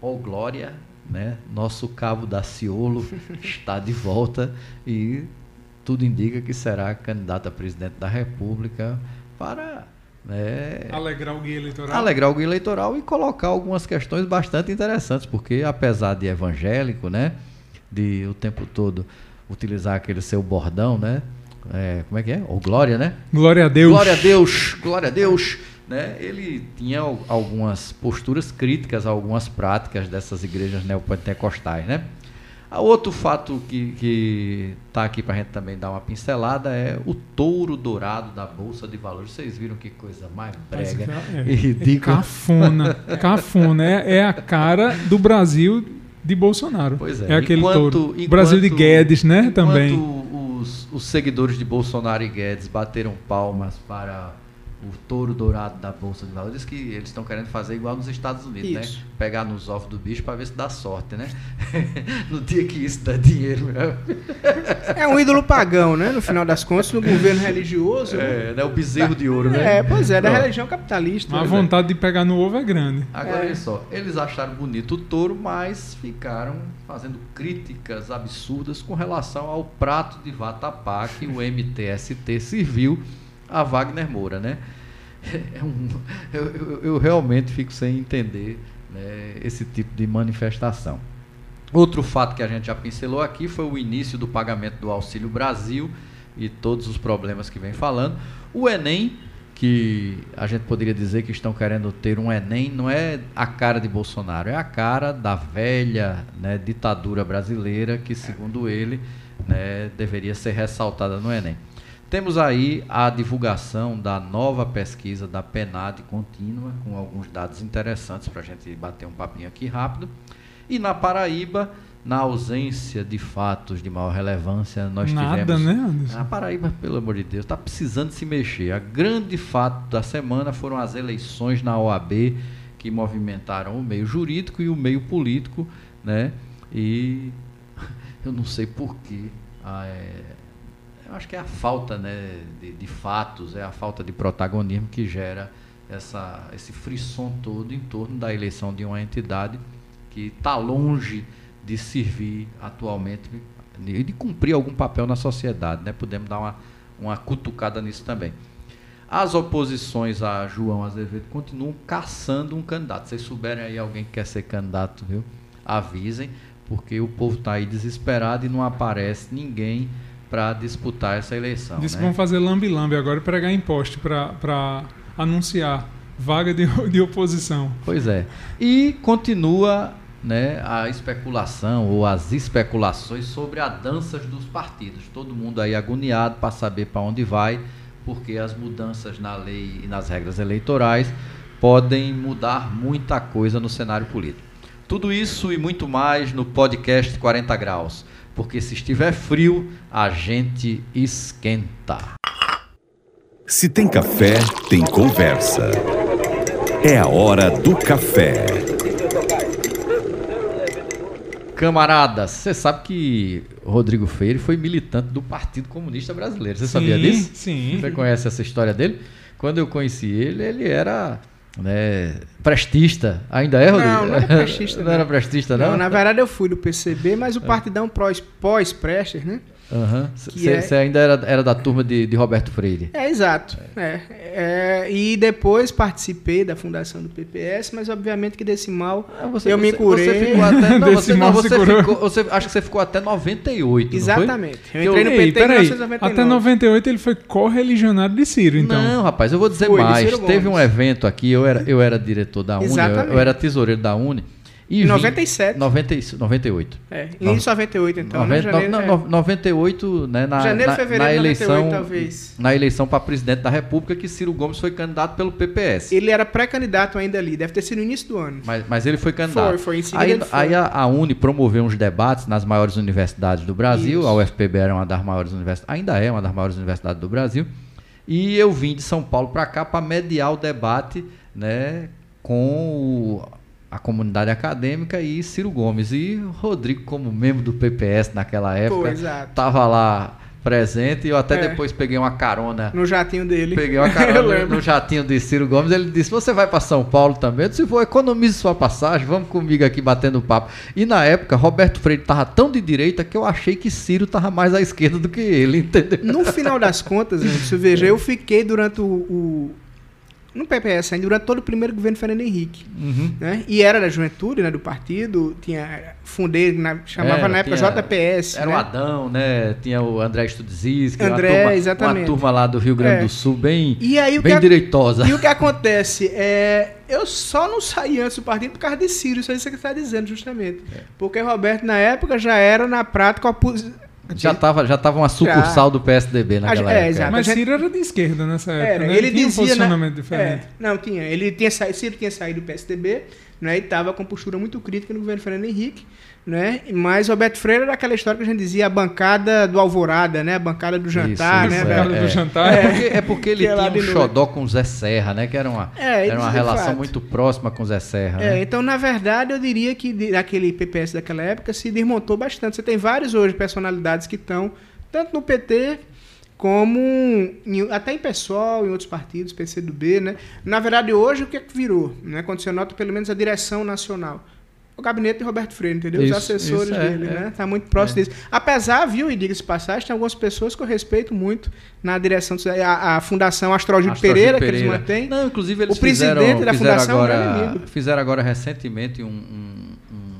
ó glória, né? Nosso cabo da Ciolo [LAUGHS] está de volta e tudo indica que será candidato a presidente da República para né, Alegrar o guia eleitoral. alegrar o guia eleitoral e colocar algumas questões bastante interessantes, porque apesar de evangélico, né, de o tempo todo utilizar aquele seu bordão, né, é, como é que é? Ou glória, né? Glória a Deus. Glória a Deus, glória a Deus. Né? Ele tinha al- algumas posturas críticas a algumas práticas dessas igrejas neopentecostais. Né? A outro fato que está aqui para a gente também dar uma pincelada é o touro dourado da Bolsa de Valores. Vocês viram que coisa mais Mas, brega é, e ridícula. Cafona. Cafona. É, é a cara do Brasil de Bolsonaro. Pois é. É aquele Enquanto- touro. enquanto- Brasil de Guedes, né? Também. Os, os seguidores de Bolsonaro e Guedes bateram palmas para o touro dourado da Bolsa de Valores, que eles estão querendo fazer igual nos Estados Unidos, né? Isso. Pegar nos ovos do bicho para ver se dá sorte, né? [LAUGHS] no dia que isso dá dinheiro, né? É um ídolo pagão, né? No final das contas, no governo [LAUGHS] religioso. né? É, né? O bezerro de ouro, né? É, pois é, da Pronto. religião capitalista. Mas a né? vontade de pegar no ovo é grande. Agora, É. olha só, eles acharam bonito o touro, mas ficaram fazendo críticas absurdas com relação ao prato de vatapá que o MTST serviu a Wagner Moura, né? [LAUGHS] É um- eu, eu- eu realmente fico sem entender né, esse tipo de manifestação. Outro fato que a gente já pincelou aqui foi o início do pagamento do Auxílio Brasil e todos os problemas que vem falando. O Enem, que a gente poderia dizer que estão querendo ter um Enem, não é a cara de Bolsonaro, é a cara da velha né, ditadura brasileira que, segundo ele, né, deveria ser ressaltada no Enem. Temos aí a divulgação da nova pesquisa da PENAD contínua, com alguns dados interessantes para a gente bater um papinho aqui rápido. E na Paraíba, na ausência de fatos de maior relevância, nós Nada, tivemos. né, Anderson? A Paraíba, pelo amor de Deus, está precisando se mexer. A grande fato da semana foram as eleições na OAB que movimentaram o meio jurídico e o meio político, né? E [LAUGHS] eu não sei porquê. Ah, é, acho que é a falta né, de, de fatos, é a falta de protagonismo que gera essa, esse frisson todo em torno da eleição de uma entidade que está longe de servir atualmente e de cumprir algum papel na sociedade. Né? Podemos dar uma, uma cutucada nisso também. As oposições a João Azevedo continuam caçando um candidato. Se vocês souberem aí alguém que quer ser candidato, viu? Avisem, porque o povo está aí desesperado e não aparece ninguém para disputar essa eleição. Disse que né? vão fazer lambe-lambe agora e pregar imposto para anunciar vaga de, [LAUGHS] de oposição. Pois é. E continua né, a especulação ou as especulações sobre a dança dos partidos. Todo mundo aí agoniado para saber para onde vai, porque as mudanças na lei e nas regras eleitorais podem mudar muita coisa no cenário político. Tudo isso e muito mais no podcast 40 Graus. Porque se estiver frio, a gente esquenta. Se tem café, tem conversa. É a hora do café. Camaradas, você sabe que Rodrigo Freire foi militante do Partido Comunista Brasileiro. Você sabia Sim, disso? sim. Você conhece essa história dele? Quando eu conheci ele, ele era né, prestista. Ainda é, Rodrigo? Não, não era prestista, não, [LAUGHS] não. era prestista, não? Não, na verdade eu fui do PCB, mas o partidão pós-Prestes, né? Você é- ainda era, era da turma de, de Roberto Freire. É, exato. É. É, e depois participei da fundação do PPS, mas obviamente que desse mal Ah, você- eu me você- curei. Você ficou até, não, [LAUGHS] você, mal não, você ficou, você, acho que você ficou até 98, não foi? Exatamente. Eu Eu- entrei no Ei, PT em peraí, 1999. até 98 ele foi correligionário de Ciro, então. Não, rapaz, eu vou dizer Foi, mais. Teve um evento aqui, eu era, eu era diretor da Uni, eu, Exatamente. eu era tesoureiro da Uni. E Em vim- 97. 90, e- 98. É, início de 98, então, né? 90, Janeiro, não, é. no- 98, né, na, Janeiro, na, fevereiro na eleição, 98, talvez. na eleição para presidente da República, que Ciro Gomes foi candidato pelo PPS. Ele era pré-candidato ainda ali, deve ter sido no início do ano. Mas, mas ele foi candidato. Foi, foi, em seguida aí foi. aí a, a Uni promoveu uns debates nas maiores universidades do Brasil. Isso. A UFPB era uma das maiores universidades, ainda é uma das maiores universidades do Brasil. E eu vim de São Paulo para cá para mediar o debate né, com o- a comunidade acadêmica e Ciro Gomes. E Rodrigo, como membro do PPS naquela época, estava lá presente. E eu até É. depois peguei uma carona No jatinho dele. Peguei [LAUGHS] uma carona no jatinho de Ciro Gomes. Ele disse: Você vai para São Paulo também? Eu disse: Vou, economize sua passagem, vamos comigo aqui batendo papo. E na época, Roberto Freire tava tão de direita que eu achei que Ciro tava mais à esquerda do que ele, [LAUGHS] entendeu? No final das contas, gente, você veja, eu fiquei durante o, o- no PPS ainda, durante todo o primeiro governo Fernando Henrique. Uhum. Né? E era da juventude, né, do partido, tinha fundei, na, chamava Era, na época tinha- JPS. Era né? o Adão, né? Tinha o André Studzinski, André, uma, turma, exatamente. uma turma lá do Rio Grande É. do Sul, bem, E aí bem que, direitosa. e o que acontece? É, eu só não saí antes do partido por causa de Ciro, isso aí que você está dizendo, justamente. É. Porque Roberto, na época, já era, na prática, opos... Já tava, já tava uma sucursal do PSDB naquela é, época. exato. Mas Ciro era de esquerda nessa época, Era, né? ele tinha um dizia. posicionamento né? diferente. É, não, tinha. Ele tinha saído, Ciro tinha saído do PSDB, né, e estava com postura muito crítica no governo Fernando Henrique. Né? Mas Roberto Freire era aquela história que a gente dizia a bancada do Alvorada, né? A bancada do jantar, isso, né? isso, é, bancada é, do jantar. É porque, é porque ele é tinha um xodó com o Zé Serra, né? Que era uma, É, era uma relação fato. muito próxima com o Zé Serra. É, né? então, na verdade, eu diria que aquele PPS daquela época se desmontou bastante. Você tem vários hoje personalidades que estão, tanto no PT como em- até em PSOL, em outros partidos, PCdoB, né? Na verdade, hoje, o que é que virou? Né? Quando você nota, pelo menos, a direção nacional. O gabinete de Roberto Freire, entendeu? Os Isso, assessores isso, é, dele, é. né? Tá muito próximo É. disso. Apesar, viu, e diga-se passagem, tem algumas pessoas que eu respeito muito na direção, a, a Fundação Astrogildo Astrogildo Pereira, que eles mantêm. Não, inclusive eles O presidente fizeram, da fizeram fundação é um agora, amigo. fizeram agora recentemente um, um,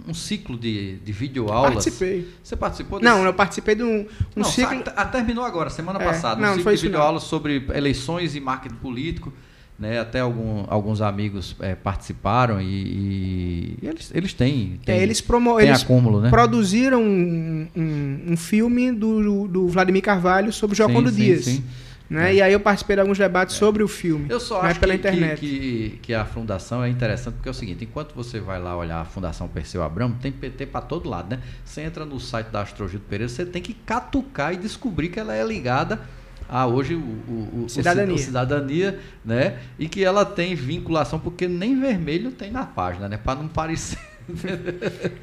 um- ciclo de, de videoaulas. Participei. Você participou desse? Não, eu participei de um, um Não, ciclo... sa- ah, terminou agora, semana É, passada. não, um ciclo de videoaulas sobre eleições e marketing político. Né, até algum- alguns amigos eh, participaram e, e eles, eles têm, têm, É, eles promo eles acúmulo, né? produziram um, um, um filme do, do Vladimir Carvalho sobre Sim, sim, Dias. sim. Né? É. E aí eu participei de alguns debates sobre o filme. Eu só né, acho pela que, internet. Que, que, que a fundação é interessante porque é o seguinte, enquanto você vai lá olhar a Fundação Perseu Abramo, tem PT para todo lado, né? Você entra no site da Astrogildo Pereira, você tem que catucar e descobrir que ela é ligada a hoje o, o, o- Cidadania. o ci- o cidadania, né? E que ela tem vinculação porque nem vermelho tem na página, né? Para não parecer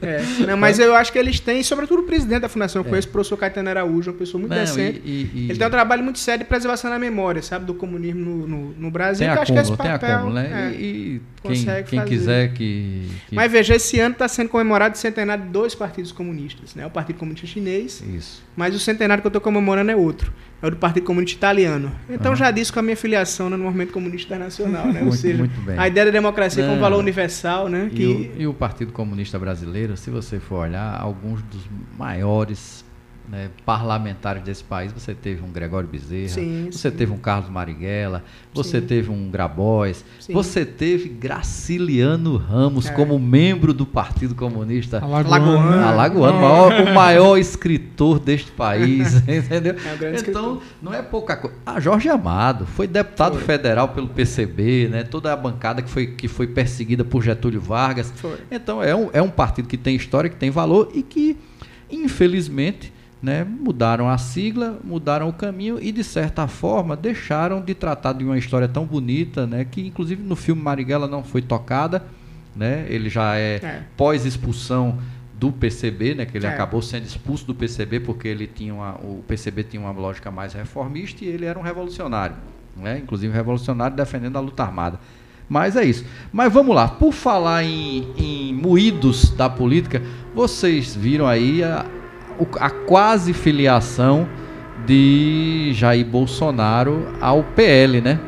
É. Não, mas eu acho que eles têm, sobretudo o presidente da fundação, eu conheço o professor Caetano Araújo, uma pessoa muito É. Não, decente. e- e- e- Ele tem um trabalho muito sério de preservação da memória, sabe, do comunismo no, no, no Brasil. tem que eu acho que esse acúmulo, tem papel, acúmulo, né? é. E, quem, quem quiser que, que- Mas veja, esse ano está sendo comemorado o centenário de dois partidos comunistas, né? O Partido Comunista Chinês isso. Mas o centenário que eu estou comemorando é outro. É o do Partido Comunista Italiano. Então Aham. já disse com a minha filiação né, no Movimento Comunista Internacional, né? Ou [LAUGHS] Muito- seja, muito bem. a ideia da democracia como valor universal, né? E, Que... o, e o Partido Comunista Brasileiro, se você for olhar, alguns dos maiores né, parlamentares desse país, você teve um Gregório Bezerra, Sim, você sim. teve um Carlos Marighella, você Sim. teve um Grabois, Sim. você teve Graciliano Ramos É. como membro do Partido Comunista Alagoano. Alagoano. o maior, o maior escritor deste país, [LAUGHS] entendeu? É o grande então, escritor. não é pouca coisa. Ah, Jorge Amado foi deputado Foi. federal pelo PCB, né? Toda a bancada que foi, que foi perseguida por Getúlio Vargas. Foi. Então, é um, é um partido que tem história, que tem valor e que, infelizmente, né, mudaram a sigla, mudaram o caminho e, de certa forma, deixaram de tratar de uma história tão bonita, né, que, inclusive, no filme Marighella não foi tocada. Né, ele já é, É. pós-expulsão do PCB, né, que ele É. acabou sendo expulso do PCB porque ele tinha uma, o PCB tinha uma lógica mais reformista e ele era um revolucionário, né, inclusive revolucionário defendendo a luta armada. Mas é isso. Mas vamos lá. Por falar em, em moídos da política, vocês viram aí a, a quase filiação de Jair Bolsonaro ao PL, né?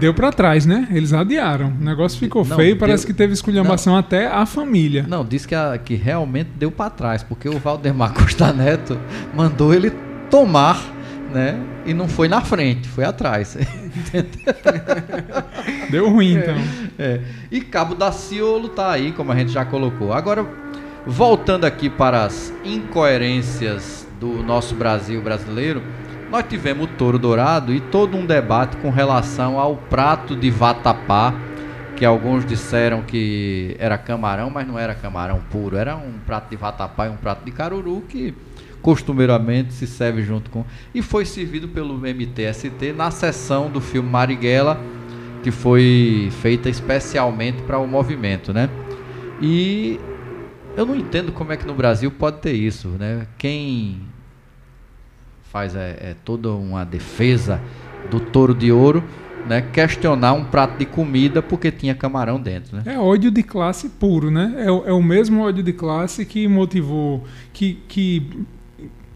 Deu pra trás, né? Eles adiaram. O negócio ficou Não, feio, parece deu- que teve esculhambação até a família. Não, disse que, a- que realmente deu para trás, porque o Valdemar [LAUGHS] Costa Neto mandou ele tomar, né? E não foi na frente, foi atrás. [LAUGHS] Deu ruim, então. É. E Cabo da Ciolo tá aí, como a gente já colocou. Agora, voltando aqui para as incoerências do nosso Brasil brasileiro, nós tivemos o Touro Dourado e todo um debate com relação ao prato de vatapá, que alguns disseram que era camarão, mas não era camarão puro, era um prato de vatapá e um prato de caruru que costumeiramente se serve junto com e foi servido pelo MTST na sessão do filme Marighella que foi feita especialmente para o movimento, né? E eu não entendo como é que no Brasil pode ter isso, né? Quem faz é, é toda uma defesa do touro de ouro, né? Questionar um prato de comida porque tinha camarão dentro, né? É ódio de classe puro, né? É, é o mesmo ódio de classe que motivou, que, que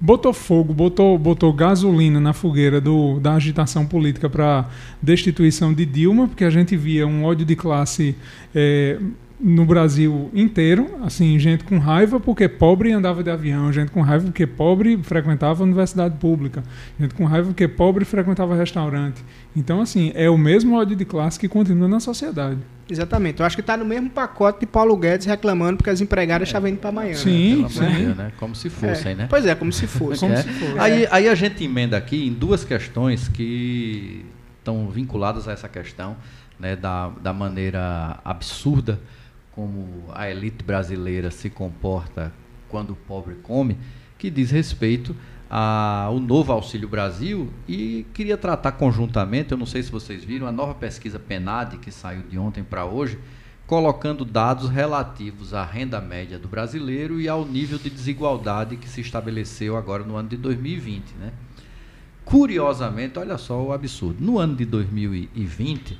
botou fogo, botou, botou gasolina na fogueira do, da agitação política para destituição de Dilma, porque a gente via um ódio de classe é, no Brasil inteiro, assim, gente com raiva porque pobre andava de avião, gente com raiva porque pobre frequentava a universidade pública, gente com raiva porque pobre frequentava restaurante. Então, assim, é o mesmo ódio de classe que continua na sociedade. Exatamente. Eu acho que está no mesmo pacote de Paulo Guedes reclamando porque as empregadas estavam indo para Miami. Sim. De sim. Deus, né? Como se É. fossem, né? Pois é, como se [LAUGHS] fosse. Como É. se fosse. Aí, aí a gente emenda aqui em duas questões que estão vinculadas a essa questão né, da, da maneira absurda como a elite brasileira se comporta quando o pobre come, que diz respeito ao novo Auxílio Brasil e queria tratar conjuntamente, eu não sei se vocês viram, a nova pesquisa PENAD que saiu de ontem para hoje, colocando dados relativos à renda média do brasileiro e ao nível de desigualdade que se estabeleceu agora no ano de 2020. Né? Curiosamente, olha só o absurdo: no ano de 2020,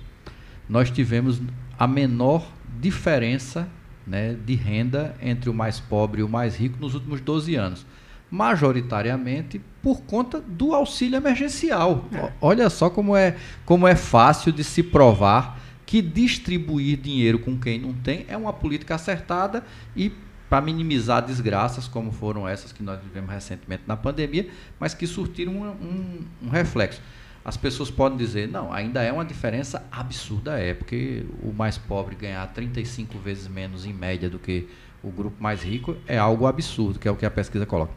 nós tivemos a menor diferença né, de renda entre o mais pobre e o mais rico nos últimos 12 anos. Majoritariamente por conta do auxílio emergencial. É. Olha só como é, como é fácil de se provar que distribuir dinheiro com quem não tem é uma política acertada e para minimizar desgraças como foram essas que nós vivemos recentemente na pandemia, mas que surtiram um, um, um reflexo. As pessoas podem dizer, não, ainda é uma diferença absurda, é, porque o mais pobre ganhar 35 vezes menos em média do que o grupo mais rico é algo absurdo, que é o que a pesquisa coloca.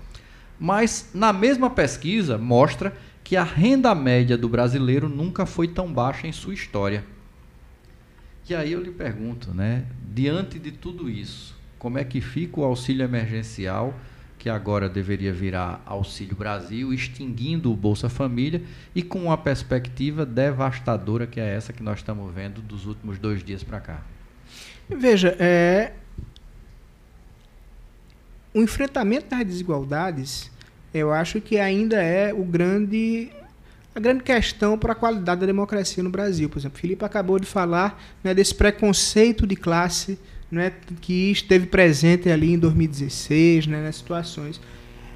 Mas na mesma pesquisa mostra que a renda média do brasileiro nunca foi tão baixa em sua história. E aí eu lhe pergunto, né, diante de tudo isso, como é que fica o auxílio emergencial, que agora deveria virar Auxílio Brasil, extinguindo o Bolsa Família e com uma perspectiva devastadora que é essa que nós estamos vendo dos últimos dois dias para cá? Veja, é, o enfrentamento das desigualdades, eu acho que ainda é o grande a grande questão para a qualidade da democracia no Brasil. Por exemplo, Felipe acabou de falar né, desse preconceito de classe né, que esteve presente ali em 2016, né, nas situações.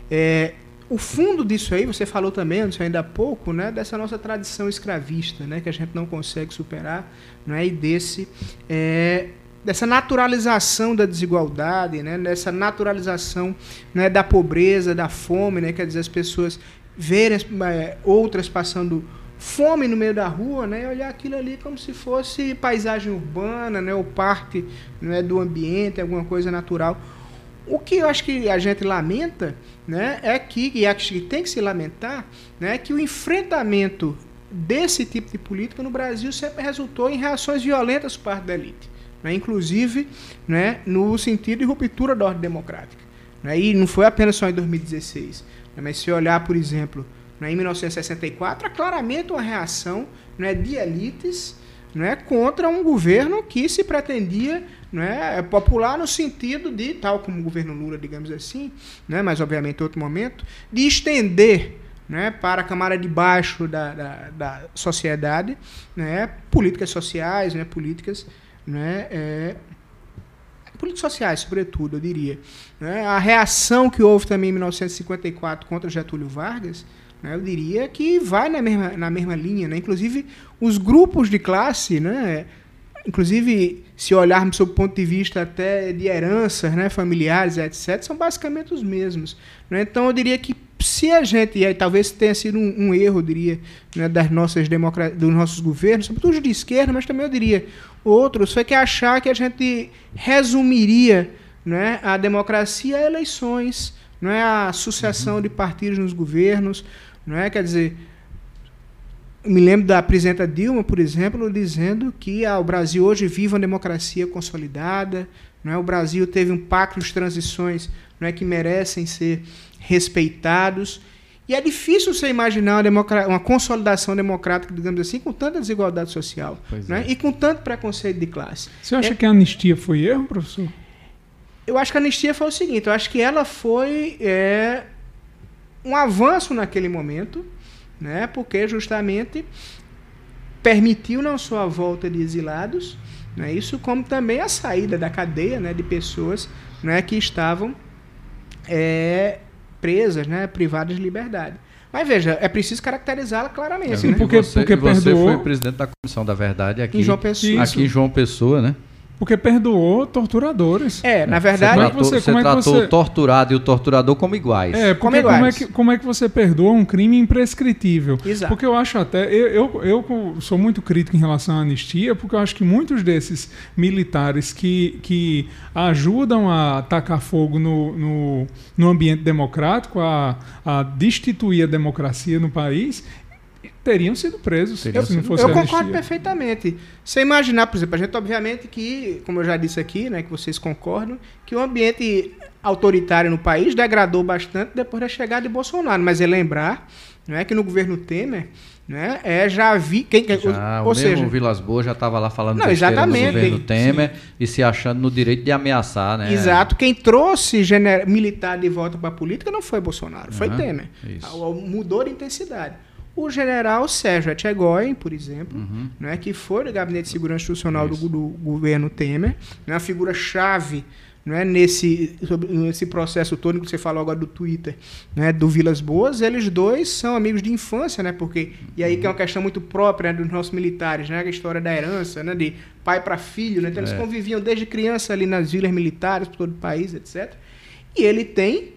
É, o fundo disso aí, você falou também, ainda há pouco, né, dessa nossa tradição escravista, né, que a gente não consegue superar, né, e desse é, dessa naturalização da desigualdade, né, dessa naturalização né, da pobreza, da fome, né, quer dizer, as pessoas verem é, outras passando fome no meio da rua, né, olhar aquilo ali como se fosse paisagem urbana, né, ou parte né, do ambiente, alguma coisa natural. O que eu acho que a gente lamenta, né, é que e acho que tem que se lamentar, né, que o enfrentamento desse tipo de política no Brasil sempre resultou em reações violentas por parte da elite, né, inclusive, né, no sentido de ruptura da ordem democrática. Né, e não foi apenas só em 2016. Mas se olhar, por exemplo, né, em 1964, há claramente uma reação né, de elites né, contra um governo que se pretendia né, popular no sentido de, tal como o governo Lula, digamos assim, né, mas obviamente outro momento, de estender né, para a camada de baixo da, da, da sociedade né, políticas sociais, né, políticas né, é, políticas sociais, sobretudo, eu diria. Né? A reação que houve também em 1954 contra Getúlio Vargas, eu diria que vai na mesma, na mesma linha. Né? Inclusive, os grupos de classe, né, inclusive, se olharmos sob o ponto de vista até de heranças né, familiares, etc., são basicamente os mesmos. Né? Então, eu diria que se a gente, e aí talvez tenha sido um, um erro, eu diria, né, das nossas dos nossos governos, sobretudo de esquerda, mas também eu diria outros, foi que achar que a gente resumiria né, a democracia a eleições, não é a sucessão uhum. de partidos nos governos, não é, quer dizer, me lembro da presidenta Dilma, por exemplo, dizendo que ah, o Brasil hoje vive uma democracia consolidada, não é? o Brasil teve um pacto de transições não é, que merecem ser respeitados. E é difícil você imaginar uma, uma, consolidação democrática, digamos assim, com tanta desigualdade social né? é. e com tanto preconceito de classe. Você acha é, que a anistia foi erro, professor? Eu acho que a anistia foi o seguinte: eu acho que ela foi é, um avanço naquele momento, né? porque justamente permitiu não só a volta de exilados, né? isso como também a saída da cadeia né? de pessoas né? que estavam é, presas, né, privadas de liberdade. Mas veja, é preciso caracterizá-la claramente. Sim, né? porque, você, porque você perdoou... foi presidente da Comissão da Verdade aqui em João Pessoa. Aqui em João Pessoa, né? Porque perdoou torturadores. É, na verdade. Você tratou, você, você tratou você... o torturado e o torturador como iguais. É, como, iguais. Como, é que, como é que você perdoa um crime imprescritível? Exato. Porque eu acho até. Eu, eu, eu, sou muito crítico em relação à anistia, porque eu acho que muitos desses militares que, que ajudam a tacar fogo no, no, no ambiente democrático, a, a destituir a democracia no país, teriam sido presos Teriam se não fosse Eu a concordo anistia. perfeitamente. Você imaginar, por exemplo, a gente obviamente que, como eu já disse aqui, né, que vocês concordam, que o ambiente autoritário no país degradou bastante depois da chegada de Bolsonaro. Mas é lembrar não é, que no governo Temer, né, é, já vi. Quem, quem- Já, ou o mesmo seja, Vilas Boas já estava lá falando Não, exatamente. no governo Temer e se achando no direito de ameaçar, né? Exato. Quem trouxe gener- militar de volta para a política não foi Bolsonaro, foi Aham, Temer. isso. O- Mudou de intensidade. O general Sérgio Etchegóin, por exemplo, Uhum. né, que foi do Gabinete de Segurança Institucional do, do governo Temer, né, uma figura chave né, nesse, nesse processo todo que você falou agora do Twitter, né, do Vilas Boas, eles dois são amigos de infância, né, porque, e aí que é uma questão muito própria né, dos nossos militares, né, a história da herança, né, de pai para filho, né, então eles É. conviviam desde criança ali nas vilas militares por todo o país, etc. E ele tem,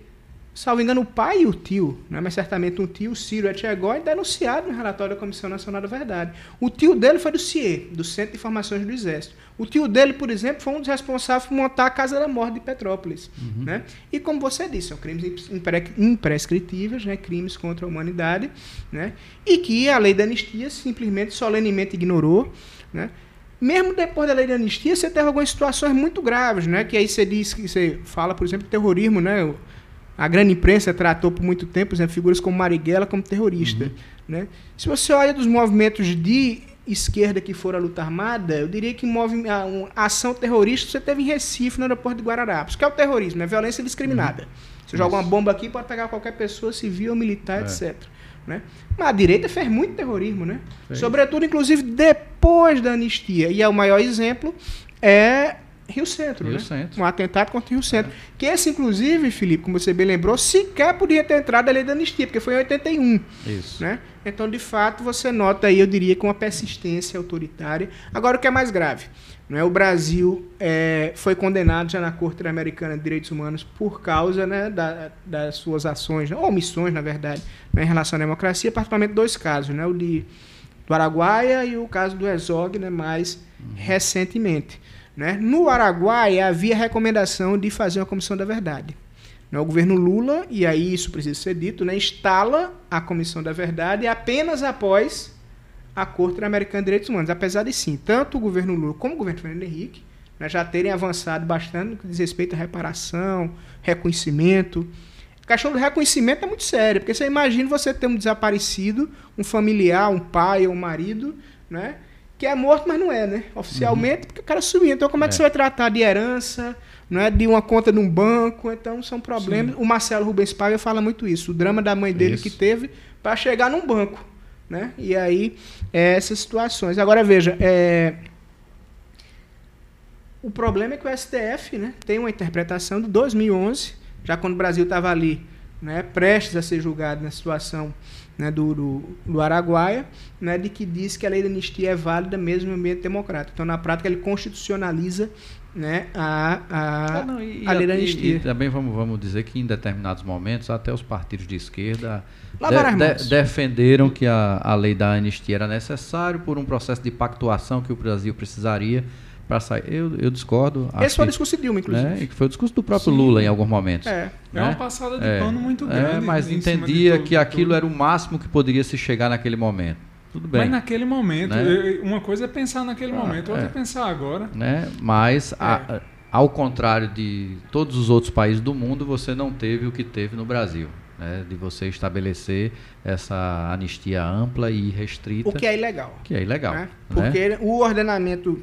salvo engano, o pai e o tio, né? mas certamente um tio, Ciro Etchegói, denunciado no relatório da Comissão Nacional da Verdade. O tio dele foi do CIE, do Centro de Informações do Exército. O tio dele, por exemplo, foi um dos responsáveis por montar a Casa da Morte de Petrópolis. Né? E como você disse, são crimes impre- imprescritíveis, né? crimes contra a humanidade, né? e que a lei da anistia simplesmente, solenemente ignorou. Né? Mesmo depois da lei da anistia, você teve algumas situações muito graves, né? Que aí você diz que você fala, por exemplo, terrorismo, né? A grande imprensa tratou por muito tempo, por exemplo, figuras como Marighella como terrorista, né? Se você olha dos movimentos de esquerda que foram à luta armada, eu diria que movi- a, um- a ação terrorista você teve em Recife, no aeroporto de Guararapes. O que é o terrorismo? É violência discriminada. Você joga uma bomba aqui, pode pegar qualquer pessoa, civil ou militar, É. etc. Né? Mas a direita fez muito terrorismo, né? Sobretudo, inclusive, depois da anistia. E é o maior exemplo é Rio Centro, Rio né? Centro. Um atentado contra o Rio Centro. Que esse, inclusive, Felipe, como você bem lembrou, sequer podia ter entrado a lei da anistia, porque foi em 81. Isso. Né? Então, de fato, você nota aí, eu diria, com uma persistência autoritária. Agora, o que é mais grave? Não é? O Brasil é, foi condenado já na Corte Interamericana de Direitos Humanos por causa né, da- das suas ações, ou omissões, na verdade, né, em relação à democracia, particularmente dois casos, né, o de, do Araguaia e o caso do Exog, né, mais recentemente. Né? No Araguaia, havia recomendação de fazer uma comissão da verdade. Né, O governo Lula, e aí isso precisa ser dito, né, instala a Comissão da Verdade apenas após a Corte Interamericana de Direitos Humanos. Apesar de sim, tanto o governo Lula como o governo Fernando Henrique né, já terem avançado bastante no que diz respeito à reparação, reconhecimento. A questão do reconhecimento é muito séria, porque você imagina você ter um desaparecido, um familiar, um pai ou um marido, né? Que é morto, mas não é, né? Oficialmente, porque o cara sumiu. Então, como é que É. você vai tratar de herança, não é? De uma conta de um banco. Então, são problemas. O Marcelo Rubens Paiva fala muito isso. O drama da mãe dele Isso. que teve para chegar num banco, né? E aí, é, essas situações. Agora, veja, é, o problema é que o STF né, tem uma interpretação de 2011, já quando o Brasil estava ali, né, prestes a ser julgado na situação né, do, do, do Araguaia, né, de que diz que a lei da anistia é válida mesmo em ambiente democrático. Então, na prática, ele constitucionaliza né, a, a, Ah, não, e, a lei da e- anistia. e também vamos, vamos dizer que em determinados momentos até os partidos de esquerda de- de- defenderam que a, a lei da anistia era necessário por um processo de pactuação que o Brasil precisaria para sair. Eu, eu discordo. acho Esse foi o discurso de Dilma, inclusive. né, e que foi o discurso do próprio Sim. Lula em alguns momentos. É. É uma né? passada de É, pano muito é, grande. mas cima de entendia todo- que aquilo tudo. era o máximo que poderia se chegar naquele momento. Tudo bem. Mas naquele momento, Né? uma coisa é pensar naquele Ah, momento, outra é. é pensar agora. né? Mas, É. a- ao contrário de todos os outros países do mundo, você não teve o que teve no Brasil, né? De você estabelecer essa anistia ampla e restrita, O que é ilegal. que é ilegal, né? né? Porque o ordenamento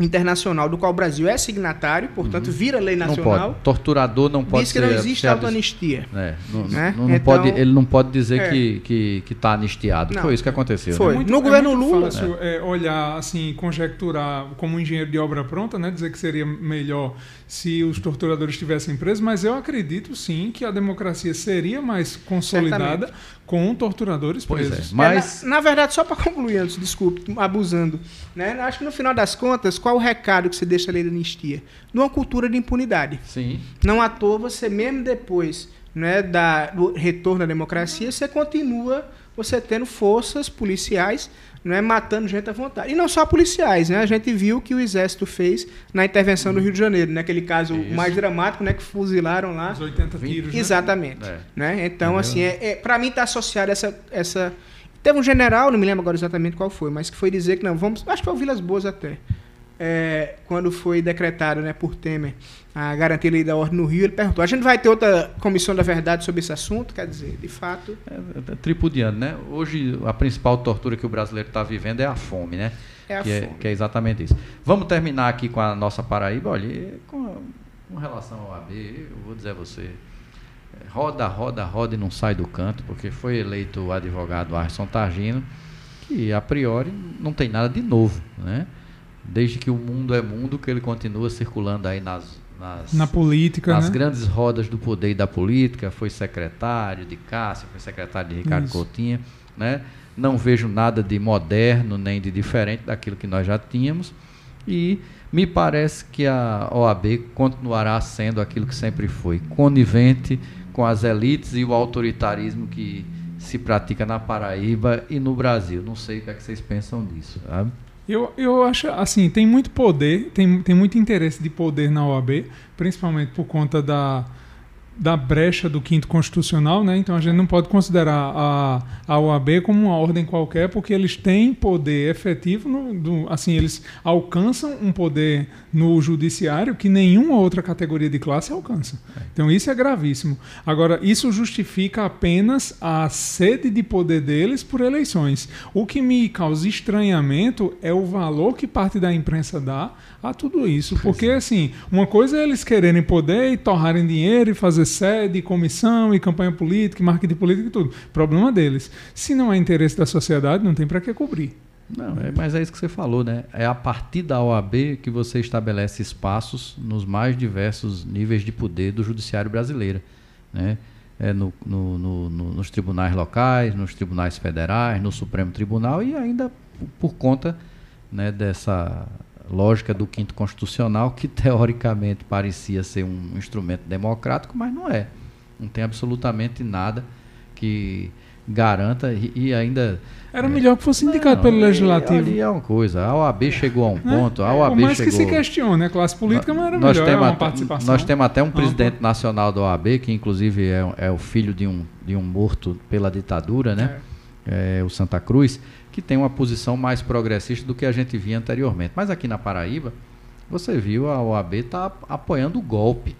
internacional do qual o Brasil é signatário, portanto, vira lei Uhum. não nacional, pode. Torturador não pode diz que ser não existe autoanistia. É, não, Né? não- não Então- pode, ele não pode dizer É. que que que está anistiado. Não. Foi isso que aconteceu. Foi. né? muito, No governo muito Lula- fácil é, olhar, assim, conjecturar como um engenheiro de obra pronta, né? Dizer que seria melhor se os torturadores estivessem presos, mas eu acredito sim que a democracia seria mais consolidada com torturadores Pois é. presos. Mas É, na, na verdade, só para concluir antes, desculpe, abusando, né? Acho que no final das contas, qual o recado que você deixa a lei da anistia? Numa cultura de impunidade. sim, Não à toa, você mesmo depois né, da, do retorno à democracia, você continua você tendo forças policiais né, matando gente à vontade. E não só policiais, né? A gente viu o que o Exército fez na intervenção no Rio de Janeiro, naquele caso Isso. mais dramático, né? Que fuzilaram lá. Os 80 Vinte- tiros. né? Exatamente. É. Né? Então, Entendeu? assim, é, é, para mim está associado essa, essa Teve um general, não me lembro agora exatamente qual foi, mas que foi dizer que não, vamos. Acho que foi o Vilas Boas até. É, quando foi decretado né, por Temer a garantia lei da ordem no Rio, ele perguntou: a gente vai ter outra comissão da verdade sobre esse assunto? Quer dizer, de fato. É, é tripudiano, né? Hoje a principal tortura que o brasileiro está vivendo é a fome, né? É a que, fome. É, que é exatamente isso. Vamos terminar aqui com a nossa Paraíba. Olha, com, com relação ao AB, eu vou dizer a você. é, Roda, roda, roda e não sai do canto, porque foi eleito o advogado Arson Targino, que a priori não tem nada de novo, né? Desde que o mundo é mundo, que ele continua circulando aí nas, nas, Na política, nas né? grandes rodas do poder e da política, foi secretário de Cássio, foi secretário de Ricardo Isso. Coutinho, né? Não vejo nada de moderno nem de diferente daquilo que nós já tínhamos e me parece que a OAB continuará sendo aquilo que sempre foi, conivente com as elites e o autoritarismo que se pratica na Paraíba e no Brasil. Não sei o que, é que vocês pensam disso. Sabe? Eu, eu acho assim, tem muito poder, tem, tem muito interesse de poder na OAB, principalmente por conta da, da brecha do quinto constitucional, né? Então a gente não pode considerar a, a OAB como uma ordem qualquer, porque eles têm poder efetivo, no, do, assim, eles alcançam um poder no judiciário que nenhuma outra categoria de classe alcança. Então isso é gravíssimo. Agora, isso justifica apenas a sede de poder deles por eleições. O que me causa estranhamento é o valor que parte da imprensa dá a tudo isso. Porque, assim, uma coisa é eles quererem poder e torrarem dinheiro e fazer sede, e comissão e campanha política, e marketing político e tudo. Problema deles. Se não é interesse da sociedade, não tem para que cobrir. Não, é, mas é isso que você falou, né? É a partir da OAB que você estabelece espaços nos mais diversos níveis de poder do judiciário brasileiro, né? É no, no- no- no- nos tribunais locais, nos tribunais federais, no Supremo Tribunal e ainda por, por conta né, dessa lógica do quinto constitucional que [LAUGHS] teoricamente parecia ser um instrumento democrático, mas não é. Não tem absolutamente nada que garanta e, e ainda Era melhor que fosse indicado não, pelo Legislativo. Ali é uma coisa. A OAB chegou a um né? ponto. A É, OAB mais chegou. que se questione, a classe política não era nós melhor, é temos, uma participação. nós temos até um ampla. presidente nacional da OAB, que inclusive é, é o filho de um, de um morto pela ditadura, né? É, o Santa Cruz, que tem uma posição mais progressista do que a gente via anteriormente. Mas aqui na Paraíba, você viu a OAB tá apoiando o golpe.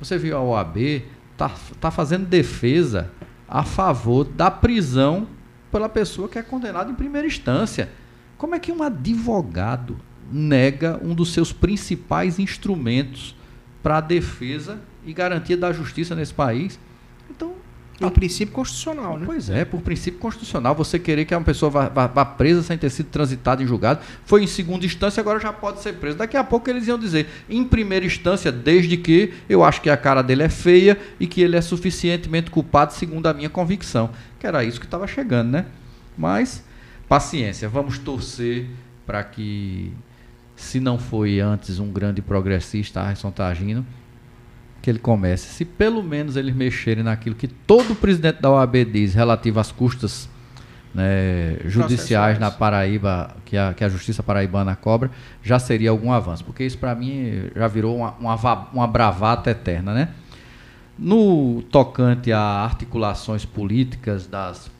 Você viu a OAB tá, tá fazendo defesa a favor da prisão pela pessoa que é condenada em primeira instância. Como é que um advogado nega um dos seus principais instrumentos para a defesa e garantia da justiça nesse país? Então, É um princípio constitucional, né? Pois é, por princípio constitucional, você querer que uma pessoa vá, vá- vá presa sem ter sido transitada em julgado, foi em segunda instância, agora já pode ser preso. Daqui a pouco eles iam dizer, em primeira instância, desde que eu acho que a cara dele é feia e que ele é suficientemente culpado, segundo a minha convicção. Que era isso que estava chegando, né? Mas, paciência, vamos torcer para que, se não foi antes um grande progressista, Arson Tagino, que ele comece. Se pelo menos eles mexerem naquilo que todo presidente da OAB diz relativo às custas né, judiciais na Paraíba, que a, que a Justiça Paraibana cobra, já seria algum avanço. Porque isso, para mim, já virou uma, uma, uma bravata eterna. Né? No tocante a articulações políticas das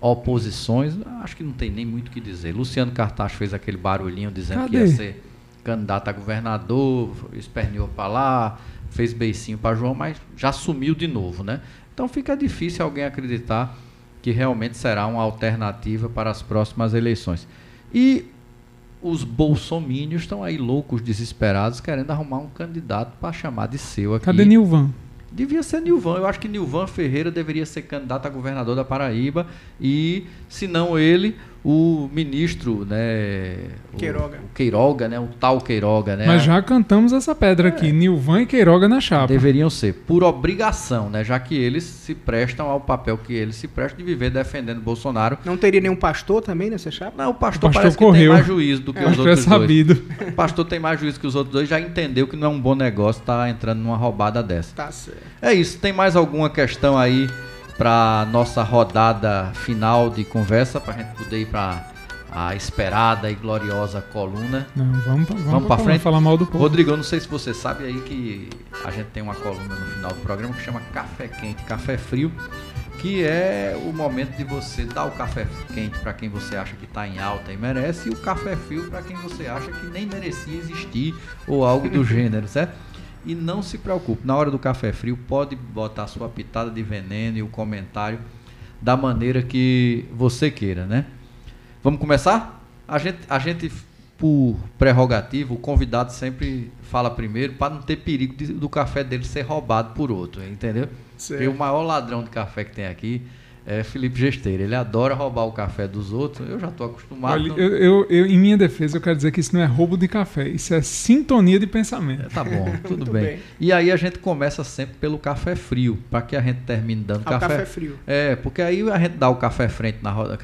oposições, acho que não tem nem muito o que dizer. Luciano Cartacho fez aquele barulhinho dizendo que ia Cadê? ser candidato a governador, esperneou para lá, fez beicinho para João, mas já sumiu de novo, né? Então fica difícil alguém acreditar que realmente será uma alternativa para as próximas eleições. E os bolsomínios estão aí loucos, desesperados, querendo arrumar um candidato para chamar de seu aqui. Cadê Nilvan? Devia ser Nilvan. Eu acho que Nilvan Ferreira deveria ser candidato a governador da Paraíba e, se não ele, o ministro, né? o- Queiroga. O, Queiroga, né? O tal Queiroga, né? Mas já cantamos essa pedra aqui, Nilvan e Queiroga na chapa. Deveriam ser, por obrigação, né? Já que eles se prestam ao papel que eles se prestam de viver defendendo Bolsonaro. Não teria nenhum pastor também nessa chapa? Não, o pastor, O pastor parece correu. que tem mais juízo do que É, os que é outros dois. sabido. O pastor tem mais juízo que os outros dois, já entendeu que não é um bom negócio estar entrando numa roubada dessa. Tá certo. É isso. Tem mais alguma questão aí para nossa rodada final de conversa, para a gente poder ir para a esperada e gloriosa coluna? Não, vamos, vamos, Vamos pra frente? falar mal do povo. Rodrigo, eu não sei se você sabe aí que a gente tem uma coluna no final do programa que chama Café Quente, Café Frio, que é o momento de você dar o café quente para quem você acha que está em alta e merece, e o café frio para quem você acha que nem merecia existir ou algo do [LAUGHS] gênero, certo? E não se preocupe, na hora do café frio, pode botar a sua pitada de veneno e o comentário da maneira que você queira, né? Vamos começar? A gente, a gente por prerrogativa, o convidado sempre fala primeiro para não ter perigo de, do café dele ser roubado por outro, entendeu? Certo. E o maior ladrão de café que tem aqui é Felipe Gesteira. Ele adora roubar o café dos outros. Eu já estou acostumado. Olha, eu, eu, eu, em minha defesa, eu quero dizer que isso não é roubo de café, isso é sintonia de pensamento. É, tá bom, [LAUGHS] tudo bem. bem. E aí a gente começa sempre pelo café frio, para que a gente termine dando ah, café. café frio. É, porque aí a gente dá o café frente na roda,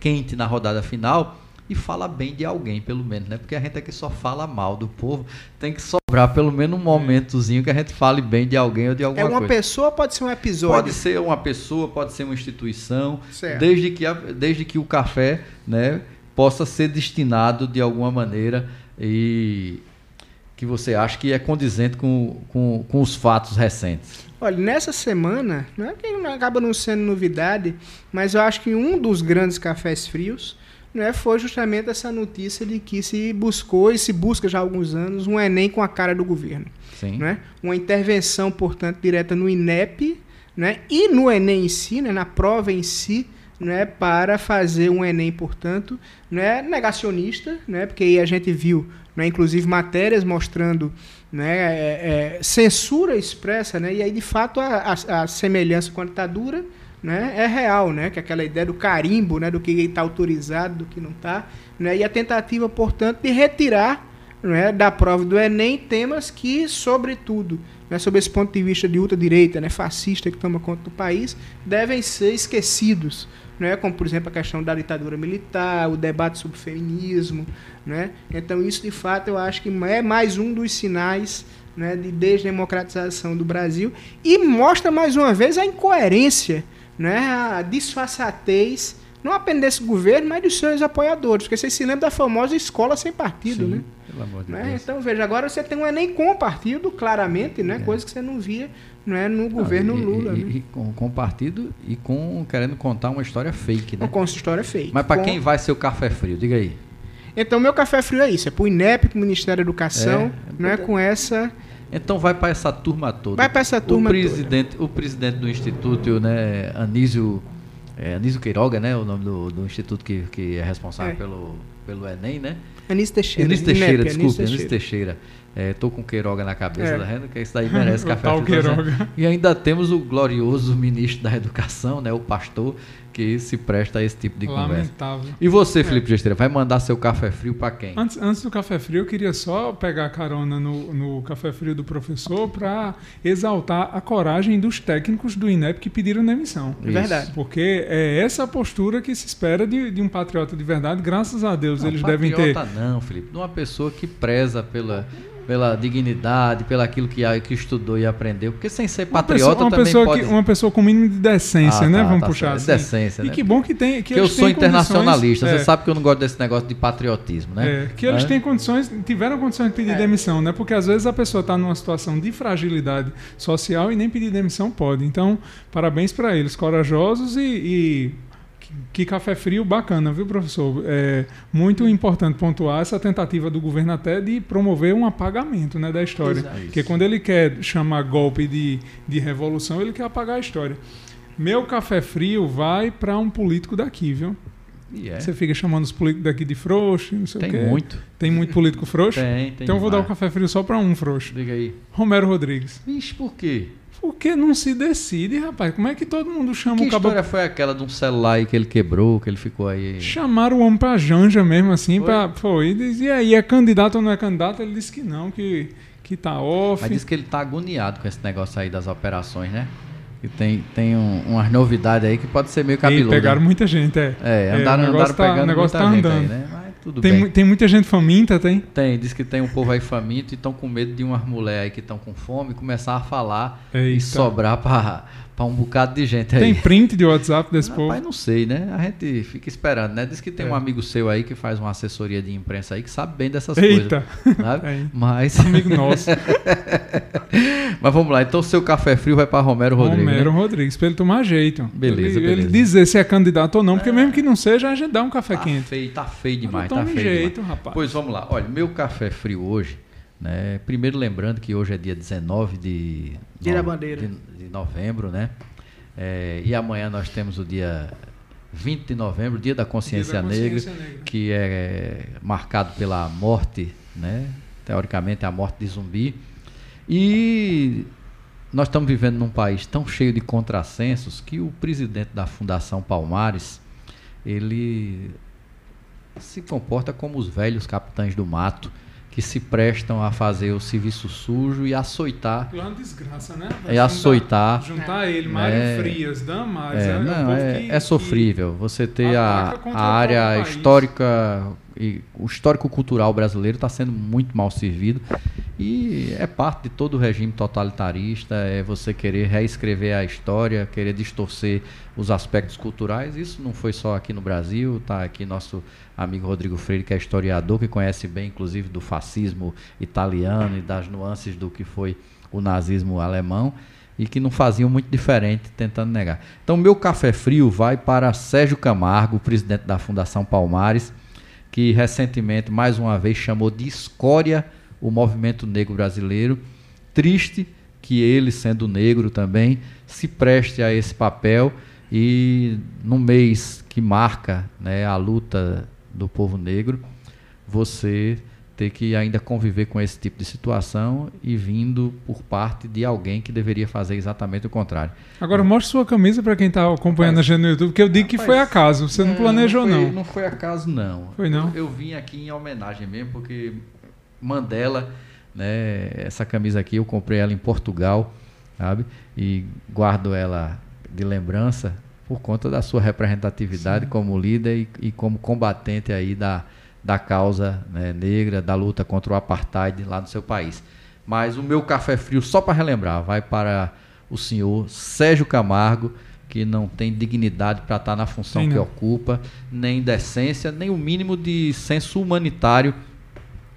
quente na rodada final e fala bem de alguém, pelo menos, né? Porque a gente aqui só fala mal do povo. Tem que sobrar pelo menos um momentozinho que a gente fale bem de alguém ou de alguma coisa. É uma coisa. pessoa pode ser um episódio? Pode ser uma pessoa, pode ser uma instituição, certo. desde que, a, desde que o café né, possa ser destinado de alguma maneira e que você acha que é condizente com, com, com os fatos recentes. Olha, nessa semana, não é que acaba não sendo novidade, mas eu acho que um dos grandes cafés frios né, foi justamente essa notícia de que se buscou e se busca já há alguns anos um Enem com a cara do governo. Sim. Né? Uma intervenção, portanto, direta no INEP né, e no Enem em si, né, na prova em si, né, para fazer um Enem, portanto, né, negacionista, né, porque aí a gente viu, né, inclusive, matérias mostrando né, é, é, censura expressa, né, e aí, de fato, a, a, a semelhança com a ditadura né, é real, né, que aquela ideia do carimbo, né, do que está autorizado, do que não está, né, e a tentativa, portanto, de retirar né, da prova do Enem temas que, sobretudo, né, sob esse ponto de vista de ultradireita, né, fascista que toma conta do país, devem ser esquecidos, né, como, por exemplo, a questão da ditadura militar, o debate sobre o feminismo. Né? Então, isso, de fato, eu acho que é mais um dos sinais né, de desdemocratização do Brasil e mostra, mais uma vez, a incoerência né, a disfarçatez, não apenas desse governo, mas dos seus apoiadores. Porque vocês se lembram da famosa escola sem partido, Sim, né? Pelo amor de né? Deus. Então, veja, agora você tem um Enem com partido, claramente, né? É. Coisa que você não via né, no governo e, Lula. E, né? e com, com partido e com querendo contar uma história fake, né? Com história fake. Mas para com... quem vai ser o café frio? Diga aí. Então, meu café frio é isso. É para o INEP, para o Ministério da Educação, é, é, é com essa então vai para essa turma toda. Vai para essa turma o presidente, toda. O presidente do Instituto, né, Anísio, é, Anísio Queiroga, né, o nome do, do instituto que, que é responsável é. Pelo, pelo Enem, né? Anísio Teixeira. Anísio Teixeira, INEP, desculpe, Anísio Teixeira. É, com Queiroga na cabeça, é. tá vendo? Que isso daí merece [LAUGHS] café. Queiroga. E ainda temos o glorioso ministro da Educação, né, o pastor, que se presta a esse tipo de Lamentável. conversa. E você, é. Felipe Gesteira, vai mandar seu café frio para quem? Antes, antes do café frio, eu queria só pegar carona no, no café frio do professor para exaltar a coragem dos técnicos do INEP que pediram demissão. É verdade. Porque é essa postura que se espera de, de um patriota de verdade. Graças a Deus não, eles devem ter. Não, Felipe, de uma pessoa que preza pela pela dignidade, pelo aquilo que, que estudou e aprendeu. Porque sem ser patriota uma pessoa, uma também pessoa pode... Que, uma pessoa com mínimo de decência, ah, né? Tá, Vamos tá puxar assim. Decência, E né? que bom que tem... Que, que eu sou internacionalista. Você é. sabe que eu não gosto desse negócio de patriotismo, né? É, que eles é? têm condições, tiveram condições de pedir é. demissão, né? Porque às vezes a pessoa está numa situação de fragilidade social e nem pedir demissão pode. Então, parabéns para eles, corajosos e, e que café frio bacana, viu, professor? É muito importante pontuar essa tentativa do governo até de promover um apagamento né, da história. Exato. Porque quando ele quer chamar golpe de, de revolução, ele quer apagar a história. Meu café frio vai para um político daqui, viu? Yeah. É. Você fica chamando os políticos daqui de frouxo, não sei tem o quê. Tem muito. Tem muito político frouxo? tem, tem. Então eu vou dar o um café frio só para um frouxo. Diga aí. Romero Rodrigues. Vixe, por quê? Porque não se decide, rapaz. Como é que todo mundo chama que o cabo... história foi aquela de um celular que ele quebrou, que ele ficou aí... Chamaram o homem pra janja mesmo, assim, foi? pra... Foi. E aí, é candidato ou não é candidato? Ele disse que não, que, que tá off. Mas disse que ele tá agoniado com esse negócio aí das operações, né? E tem, tem um, umas novidades aí que pode ser meio cabeludo. E pegaram muita gente, é. É, andaram, é, andaram tá, pegando muita tá gente andando. aí, né? Mas tudo tem, bem. Tem muita gente faminta, tem? Tem, diz que tem um povo aí faminto e estão com medo de umas mulheres aí que estão com fome começar a falar Eita. e sobrar para para um bocado de gente aí. Tem print de WhatsApp desse não, povo? Pai, não sei, né? A gente fica esperando, né? Diz que tem é. um amigo seu aí que faz uma assessoria de imprensa aí que sabe bem dessas Eita. coisas. Sabe? [LAUGHS] É. Mas. Amigo nosso. [LAUGHS] Mas vamos lá, então seu café frio vai para Romero Rodrigues. Romero né? Rodrigues, para ele tomar jeito. Beleza, ele, beleza. ele dizer se é candidato ou não, porque mesmo que não seja, a gente dá um café Tá quente. feio, tá feio demais, tá feio jeito, demais. rapaz. Pois vamos lá, olha, meu café frio hoje, né? Primeiro lembrando que hoje é dia 19 de, Dia da no- bandeira. de, de novembro, né? É, e amanhã nós temos o dia 20 de novembro, dia da consciência, Dia da consciência negra, negra. que é marcado pela morte, né? Teoricamente a morte de zumbi. E nós estamos vivendo num país tão cheio de contrassensos que o presidente da Fundação Palmares, ele se comporta como os velhos capitães do mato que se prestam a fazer o serviço sujo e açoitar. Lá uma desgraça, né? É açoitar. Juntar ele, Mário É. Frias, Damares. É, é, não, é, que- é sofrível. Você ter a, a área histórica e o histórico cultural brasileiro está sendo muito mal servido e é parte de todo o regime totalitarista. É você querer reescrever a história, querer distorcer os aspectos culturais. Isso não foi só aqui no Brasil. Tá aqui nosso amigo Rodrigo Freire, que é historiador, que conhece bem, inclusive, do fascismo italiano e das nuances do que foi o nazismo alemão e que não faziam muito diferente tentando negar. Então, meu café frio vai para Sérgio Camargo, presidente da Fundação Palmares, que recentemente, mais uma vez, chamou de escória o movimento negro brasileiro. Triste que ele, sendo negro também, se preste a esse papel e no mês que marca né, a luta do povo negro, você ter que ainda conviver com esse tipo de situação e vindo por parte de alguém que deveria fazer exatamente o contrário. Agora mostre sua camisa para quem tá acompanhando a gente no YouTube, porque eu digo que Rapaz, foi acaso. Você não, planejou, foi, não. Não foi acaso, não. Foi, não? Eu, eu vim aqui em homenagem mesmo, porque Mandela, né, essa camisa aqui, eu comprei ela em Portugal, sabe? E guardo ela de lembrança por conta da sua representatividade como líder e, e como combatente aí da, da causa né, negra, da luta contra o apartheid lá no seu país. Mas o meu café frio, só para relembrar, vai para o senhor Sérgio Camargo, que não tem dignidade para estar na função Tem que não. ocupa, nem decência, nem o mínimo de senso humanitário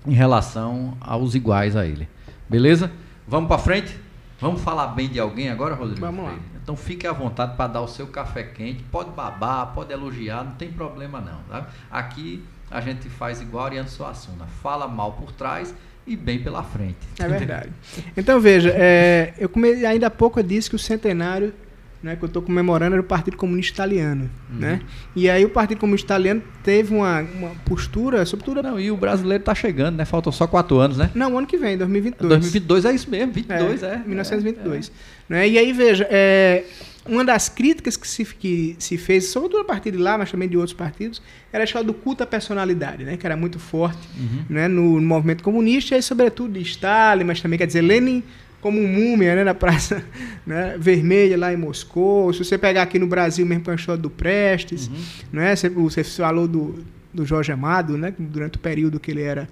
em relação aos iguais a ele. Beleza? Vamos para frente? Vamos falar bem de alguém agora, Rodrigo? Vamos lá. Então fique à vontade para dar o seu café quente. Pode babar, pode elogiar, não tem problema não. Tá? Aqui a gente faz igual Ariano Suassuna. Fala mal por trás e bem pela frente. É verdade. Então veja, é, eu come, ainda há pouco eu disse que o centenário né, que eu estou comemorando era o Partido Comunista Italiano. Né? E aí o Partido Comunista Italiano teve uma, uma postura, sobretudo. Não, e o brasileiro tá chegando, né? Faltam só quatro anos, né? Não, ano que vem, 2022. 2022 é isso mesmo, 22 é. 1922. Né? E aí, veja, é, uma das críticas que se, que se fez, sobretudo a partir de lá, mas também de outros partidos, era a história do culto à personalidade, né? que era muito forte Uhum. né? no, no movimento comunista, e sobretudo de Stalin, mas também, quer dizer, Lenin como um múmia né? na Praça [LAUGHS] né? Vermelha, lá em Moscou. Se você pegar aqui no Brasil mesmo com a história do Prestes, Uhum. né? você, você falou do, do Jorge Amado, né? durante o período que ele era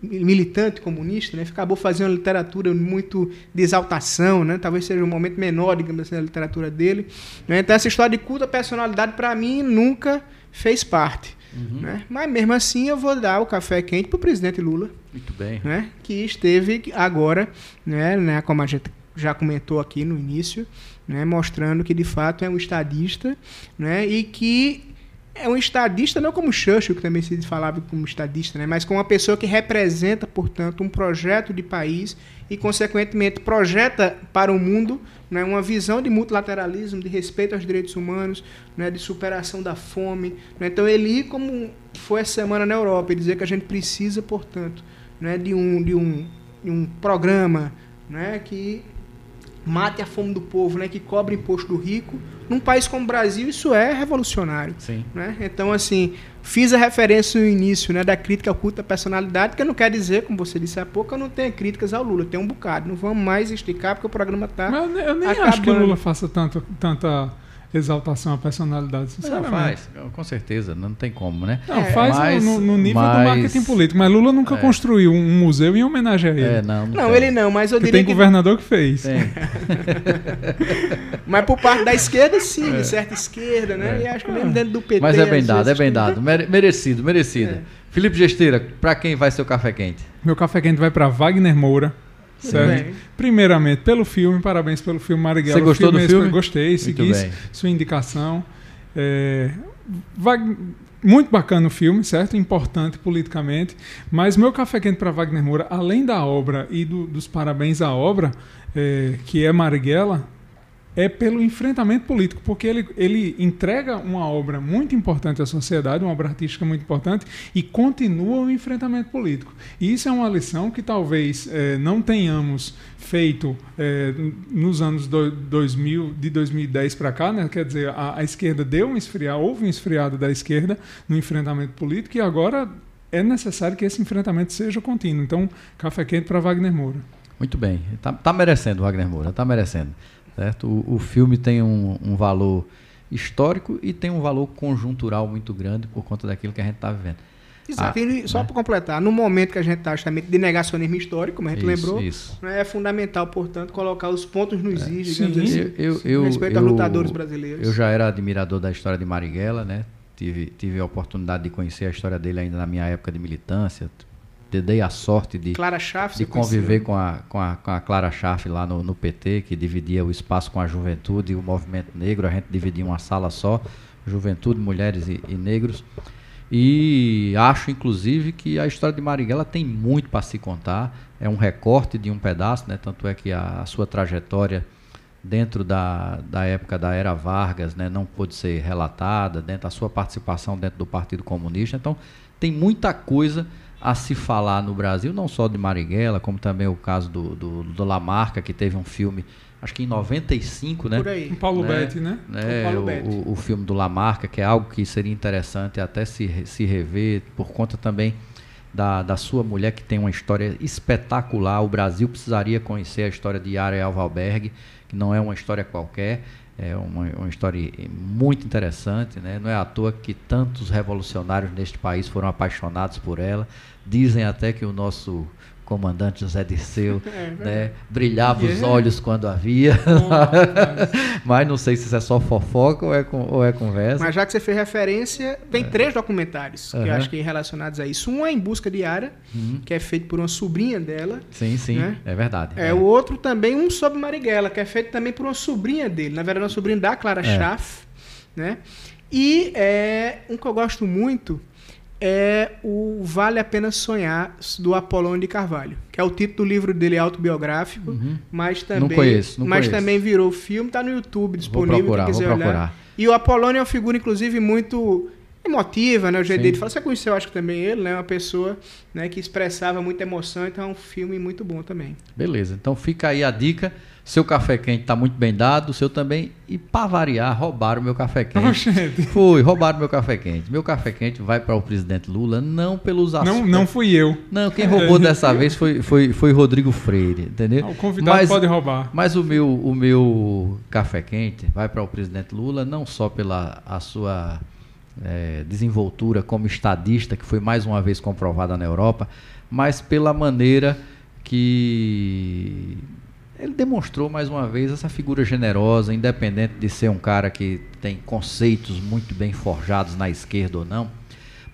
militante comunista, né? acabou fazendo uma literatura muito de exaltação, né? talvez seja um momento menor, digamos assim, da literatura dele. né? Então, essa história de culto à personalidade, para mim, nunca fez parte. Uhum. Né? Mas, mesmo assim, eu vou dar o café quente para o presidente Lula, Muito bem. né? que esteve agora, né? né? como a gente já comentou aqui no início, né? mostrando que, de fato, é um estadista né? e que é um estadista não como Churchill, que também se falava como estadista, né? mas como uma pessoa que representa, portanto, um projeto de país e, consequentemente, projeta para o mundo né, uma visão de multilateralismo, de respeito aos direitos humanos, né, de superação da fome. Né? Então, ele como foi essa semana na Europa e dizer que a gente precisa, portanto, né, de, um, de, um, de um programa né, que mate a fome do povo, né, que cobre imposto do rico. Num país como o Brasil, isso é revolucionário. Sim. Né? Então, assim, fiz a referência no início né, da crítica ao culto da personalidade, que não quer dizer, como você disse há pouco, eu não tenho críticas ao Lula, eu tenho um bocado. Não vamos mais esticar, porque o programa está. Mas eu nem acabando. acho que o Lula faça tanto, tanta exaltação à personalidade, Não, sinceramente. faz, com certeza, não tem como, né? Não, É, faz no- mas- no, no nível mas- do marketing político, mas Lula nunca É. construiu um museu em homenagem a ele. É, não. Não, tem. ele não, mas eu que diria tem que. governador que fez. Tem. [LAUGHS] Mas por parte da esquerda, sim, de certa esquerda, né? É. E acho que mesmo dentro do PT. Mas é bem dado, é bem dado. Mere- Merecido, merecido. É. Felipe Gesteira, pra quem vai ser o café quente? Meu café quente vai para Wagner Moura, Certo? Primeiramente, pelo filme, parabéns pelo filme Marighella. Você gostou filme do filme? Gostei, segui sua indicação. É, Wag- muito bacana o filme, certo? Importante politicamente. Mas meu café quente para Wagner Moura, além da obra e do- dos parabéns à obra, é, que é Marighella, é pelo enfrentamento político, porque ele, ele entrega uma obra muito importante à sociedade, uma obra artística muito importante, e continua o enfrentamento político. E isso é uma lição que talvez eh, não tenhamos feito eh, nos anos do, 2000, de 2010 para cá, né? quer dizer, a, a esquerda deu um esfriar, houve um esfriado da esquerda no enfrentamento político, e agora é necessário que esse enfrentamento seja contínuo. Então, café quente para Wagner Moura. Muito bem. Tá, tá merecendo, Wagner Moura, tá merecendo. Certo? O, o filme tem um, um valor histórico e tem um valor conjuntural muito grande por conta daquilo que a gente está vivendo. Exato. Ah, e só né? para completar, no momento que a gente está justamente de negacionismo histórico, como a gente Isso, lembrou, isso. né, é fundamental, portanto, colocar os pontos nos is, Sim, digamos assim, Eu, eu, respeito eu- aos lutadores brasileiros. Eu já era admirador da história de Marighella, né? Tive, tive a oportunidade de conhecer a história dele ainda na minha época de militância. Te Dei a sorte de, de conviver com a, com, a, com a Clara Schaff lá no, no PT, que dividia o espaço com a juventude e o movimento negro. A gente dividia uma sala só, juventude, mulheres e, e negros. E acho, inclusive, que a história de Marighella tem muito para se contar. É um recorte de um pedaço, né? tanto é que a, a sua trajetória dentro da, da época da era Vargas né? não pôde ser relatada, dentro da sua participação dentro do Partido Comunista. Então, tem muita coisa a se falar no Brasil, não só de Marighella, como também o caso do, do, do Lamarca, que teve um filme, acho que em 95, né? Por aí. Com Paulo Né? Betti, né? né, Com Paulo o, Betti. o, o filme do Lamarca, que é algo que seria interessante até se, se rever, por conta também da, da sua mulher, que tem uma história espetacular. O Brasil precisaria conhecer a história de Yara Alvalberg, que não é uma história qualquer, é uma, uma história muito interessante. Né? Não é à toa que tantos revolucionários neste país foram apaixonados por ela. Dizem até que o nosso comandante José Dirceu [LAUGHS] É, né, brilhava os Yeah. olhos quando havia. [LAUGHS] Mas não sei se isso é só fofoca ou é, ou é conversa. Mas já que você fez referência, tem três documentários que eu É. Acho que relacionados a isso. Um é Em Busca de Yara, Uhum. que é feito por uma sobrinha dela. Sim, sim, Né? é verdade. É, o outro também, um sobre Marighella, que é feito também por uma sobrinha dele. Na verdade, uma sobrinha da Clara É. Schaff, né? E é, um que eu gosto muito é o Vale a Pena Sonhar, do Apolônio de Carvalho, que é o título do livro dele autobiográfico, Uhum. mas também, conheço, não mas conheço. também virou filme, tá no YouTube Vou disponível, procurar, quem vou quiser olhar. procurar. E o Apolônio é uma figura, inclusive, muito emotiva, né? O jeito Sim. dele de falar. Você conheceu, acho que também ele, né? Uma pessoa né, que expressava muita emoção, então é um filme muito bom também. Beleza, então fica aí a dica. Seu café quente está muito bem dado, o seu também. E para variar, roubaram meu café quente. Oxente. Foi, roubaram meu café quente. Meu café quente vai para o presidente Lula, não pelos Não, aspectos. não fui eu. Não, quem roubou dessa vez foi, foi, foi Rodrigo Freire, entendeu? O convidado Mas- pode roubar. Mas o meu, o meu café quente vai para o presidente Lula, não só pela a sua eh, desenvoltura como estadista, que foi mais uma vez comprovada na Europa, mas pela maneira que ele demonstrou mais uma vez essa figura generosa, independente de ser um cara que tem conceitos muito bem forjados na esquerda ou não.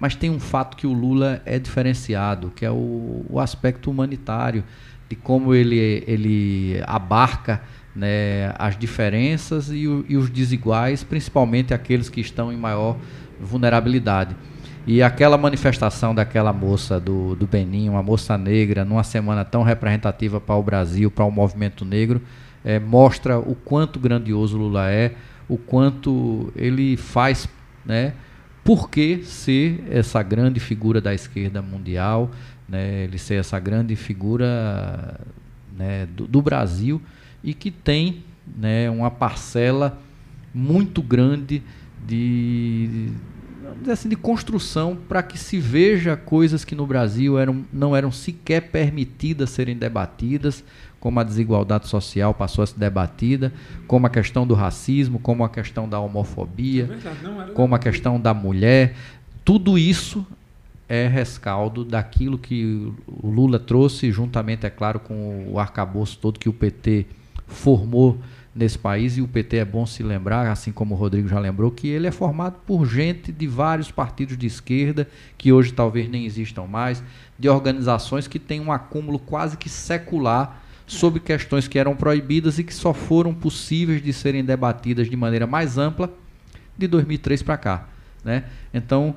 Mas tem um fato que o Lula é diferenciado, que é o, o aspecto humanitário, de como ele, ele abarca né, as diferenças e, o- e os desiguais, principalmente aqueles que estão em maior vulnerabilidade. E aquela manifestação daquela moça do, do Benin, uma moça negra, numa semana tão representativa para o Brasil, para o movimento negro, eh, mostra o quanto grandioso Lula é, o quanto ele faz, né, por que ser essa grande figura da esquerda mundial, né, ele ser essa grande figura né, do, do Brasil e que tem né, uma parcela muito grande de, assim, de construção para que se veja coisas que no Brasil eram, não eram sequer permitidas serem debatidas, como a desigualdade social passou a ser debatida, como a questão do racismo, como a questão da homofobia, verdade, era como a questão da mulher, tudo isso é rescaldo daquilo que o Lula trouxe, juntamente, é claro, com o arcabouço todo que o PT formou nesse país. E o PT é bom se lembrar, assim como o Rodrigo já lembrou, que ele é formado por gente de vários partidos de esquerda, que hoje talvez nem existam mais, de organizações que têm um acúmulo quase que secular sobre questões que eram proibidas e que só foram possíveis de serem debatidas de maneira mais ampla de 2003 para cá. Né? Então,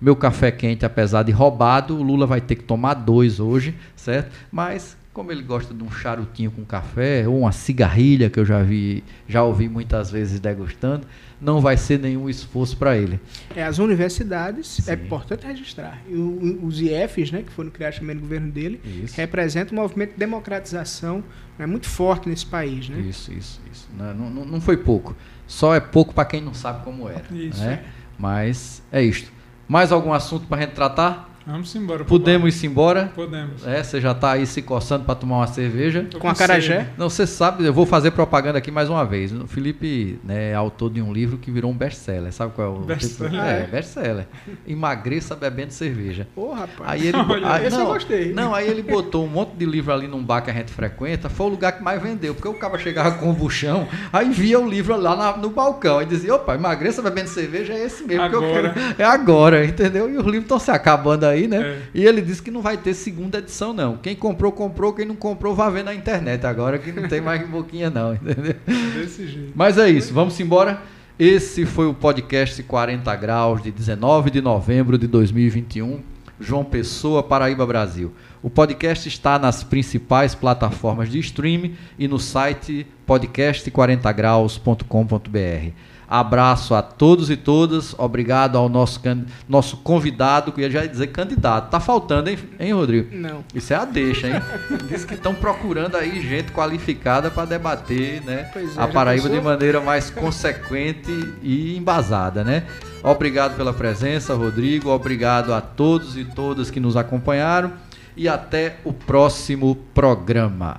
meu café quente, apesar de roubado, o Lula vai ter que tomar dois hoje, certo? Mas como ele gosta de um charutinho com café ou uma cigarrilha que eu já vi, já ouvi muitas vezes degustando, não vai ser nenhum esforço para ele. É, as universidades, é Sim. é importante registrar. E o, os IFs, né, que foram criados também no governo dele, isso. representam um movimento de democratização né, muito forte nesse país. Né? Isso, isso, isso. Não, não, não foi pouco. Só é pouco para quem não sabe como era. Isso. Né? É. Mas é isto. Mais algum assunto para a gente tratar? Vamos embora. Podemos ir embora? Podemos. É, você já está aí se coçando para tomar uma cerveja. Tô com a carajé? Não, você sabe, eu vou fazer propaganda aqui mais uma vez. O Felipe né, é autor de um livro que virou um best-seller. Sabe qual é o best-seller? É, é best-seller. Emagreça bebendo cerveja. Ô, oh, rapaz. Aí ele, [LAUGHS] Olha, aí, esse não, eu gostei. Não, aí ele botou um monte de livro ali num bar que a gente frequenta. Foi o lugar que mais vendeu, porque o cara chegava com o buchão, aí via o livro lá na, no balcão. Aí dizia, opa, emagreça bebendo cerveja é esse mesmo agora. que eu quero. É agora, entendeu? E os livros estão se acabando aí, né? É. E ele disse que não vai ter segunda edição, não. Quem comprou, comprou. Quem não comprou, vai ver na internet agora, que não tem mais [LAUGHS] boquinha, não. Entendeu? Desse jeito. Mas é isso. Vamos embora. Esse foi o podcast 40 Graus de 19 de novembro de 2021. João Pessoa, Paraíba, Brasil. O podcast está nas principais plataformas de streaming e no site podcast40graus.com.br. Abraço a todos e todas. Obrigado ao nosso, nosso convidado, que eu já ia dizer candidato. Tá faltando, hein, hein, Rodrigo? Não. Isso é a deixa, hein? [LAUGHS] Diz que estão procurando aí gente qualificada para debater né, é, a Paraíba de maneira mais consequente e embasada, né? Obrigado pela presença, Rodrigo. Obrigado a todos e todas que nos acompanharam. E até o próximo programa.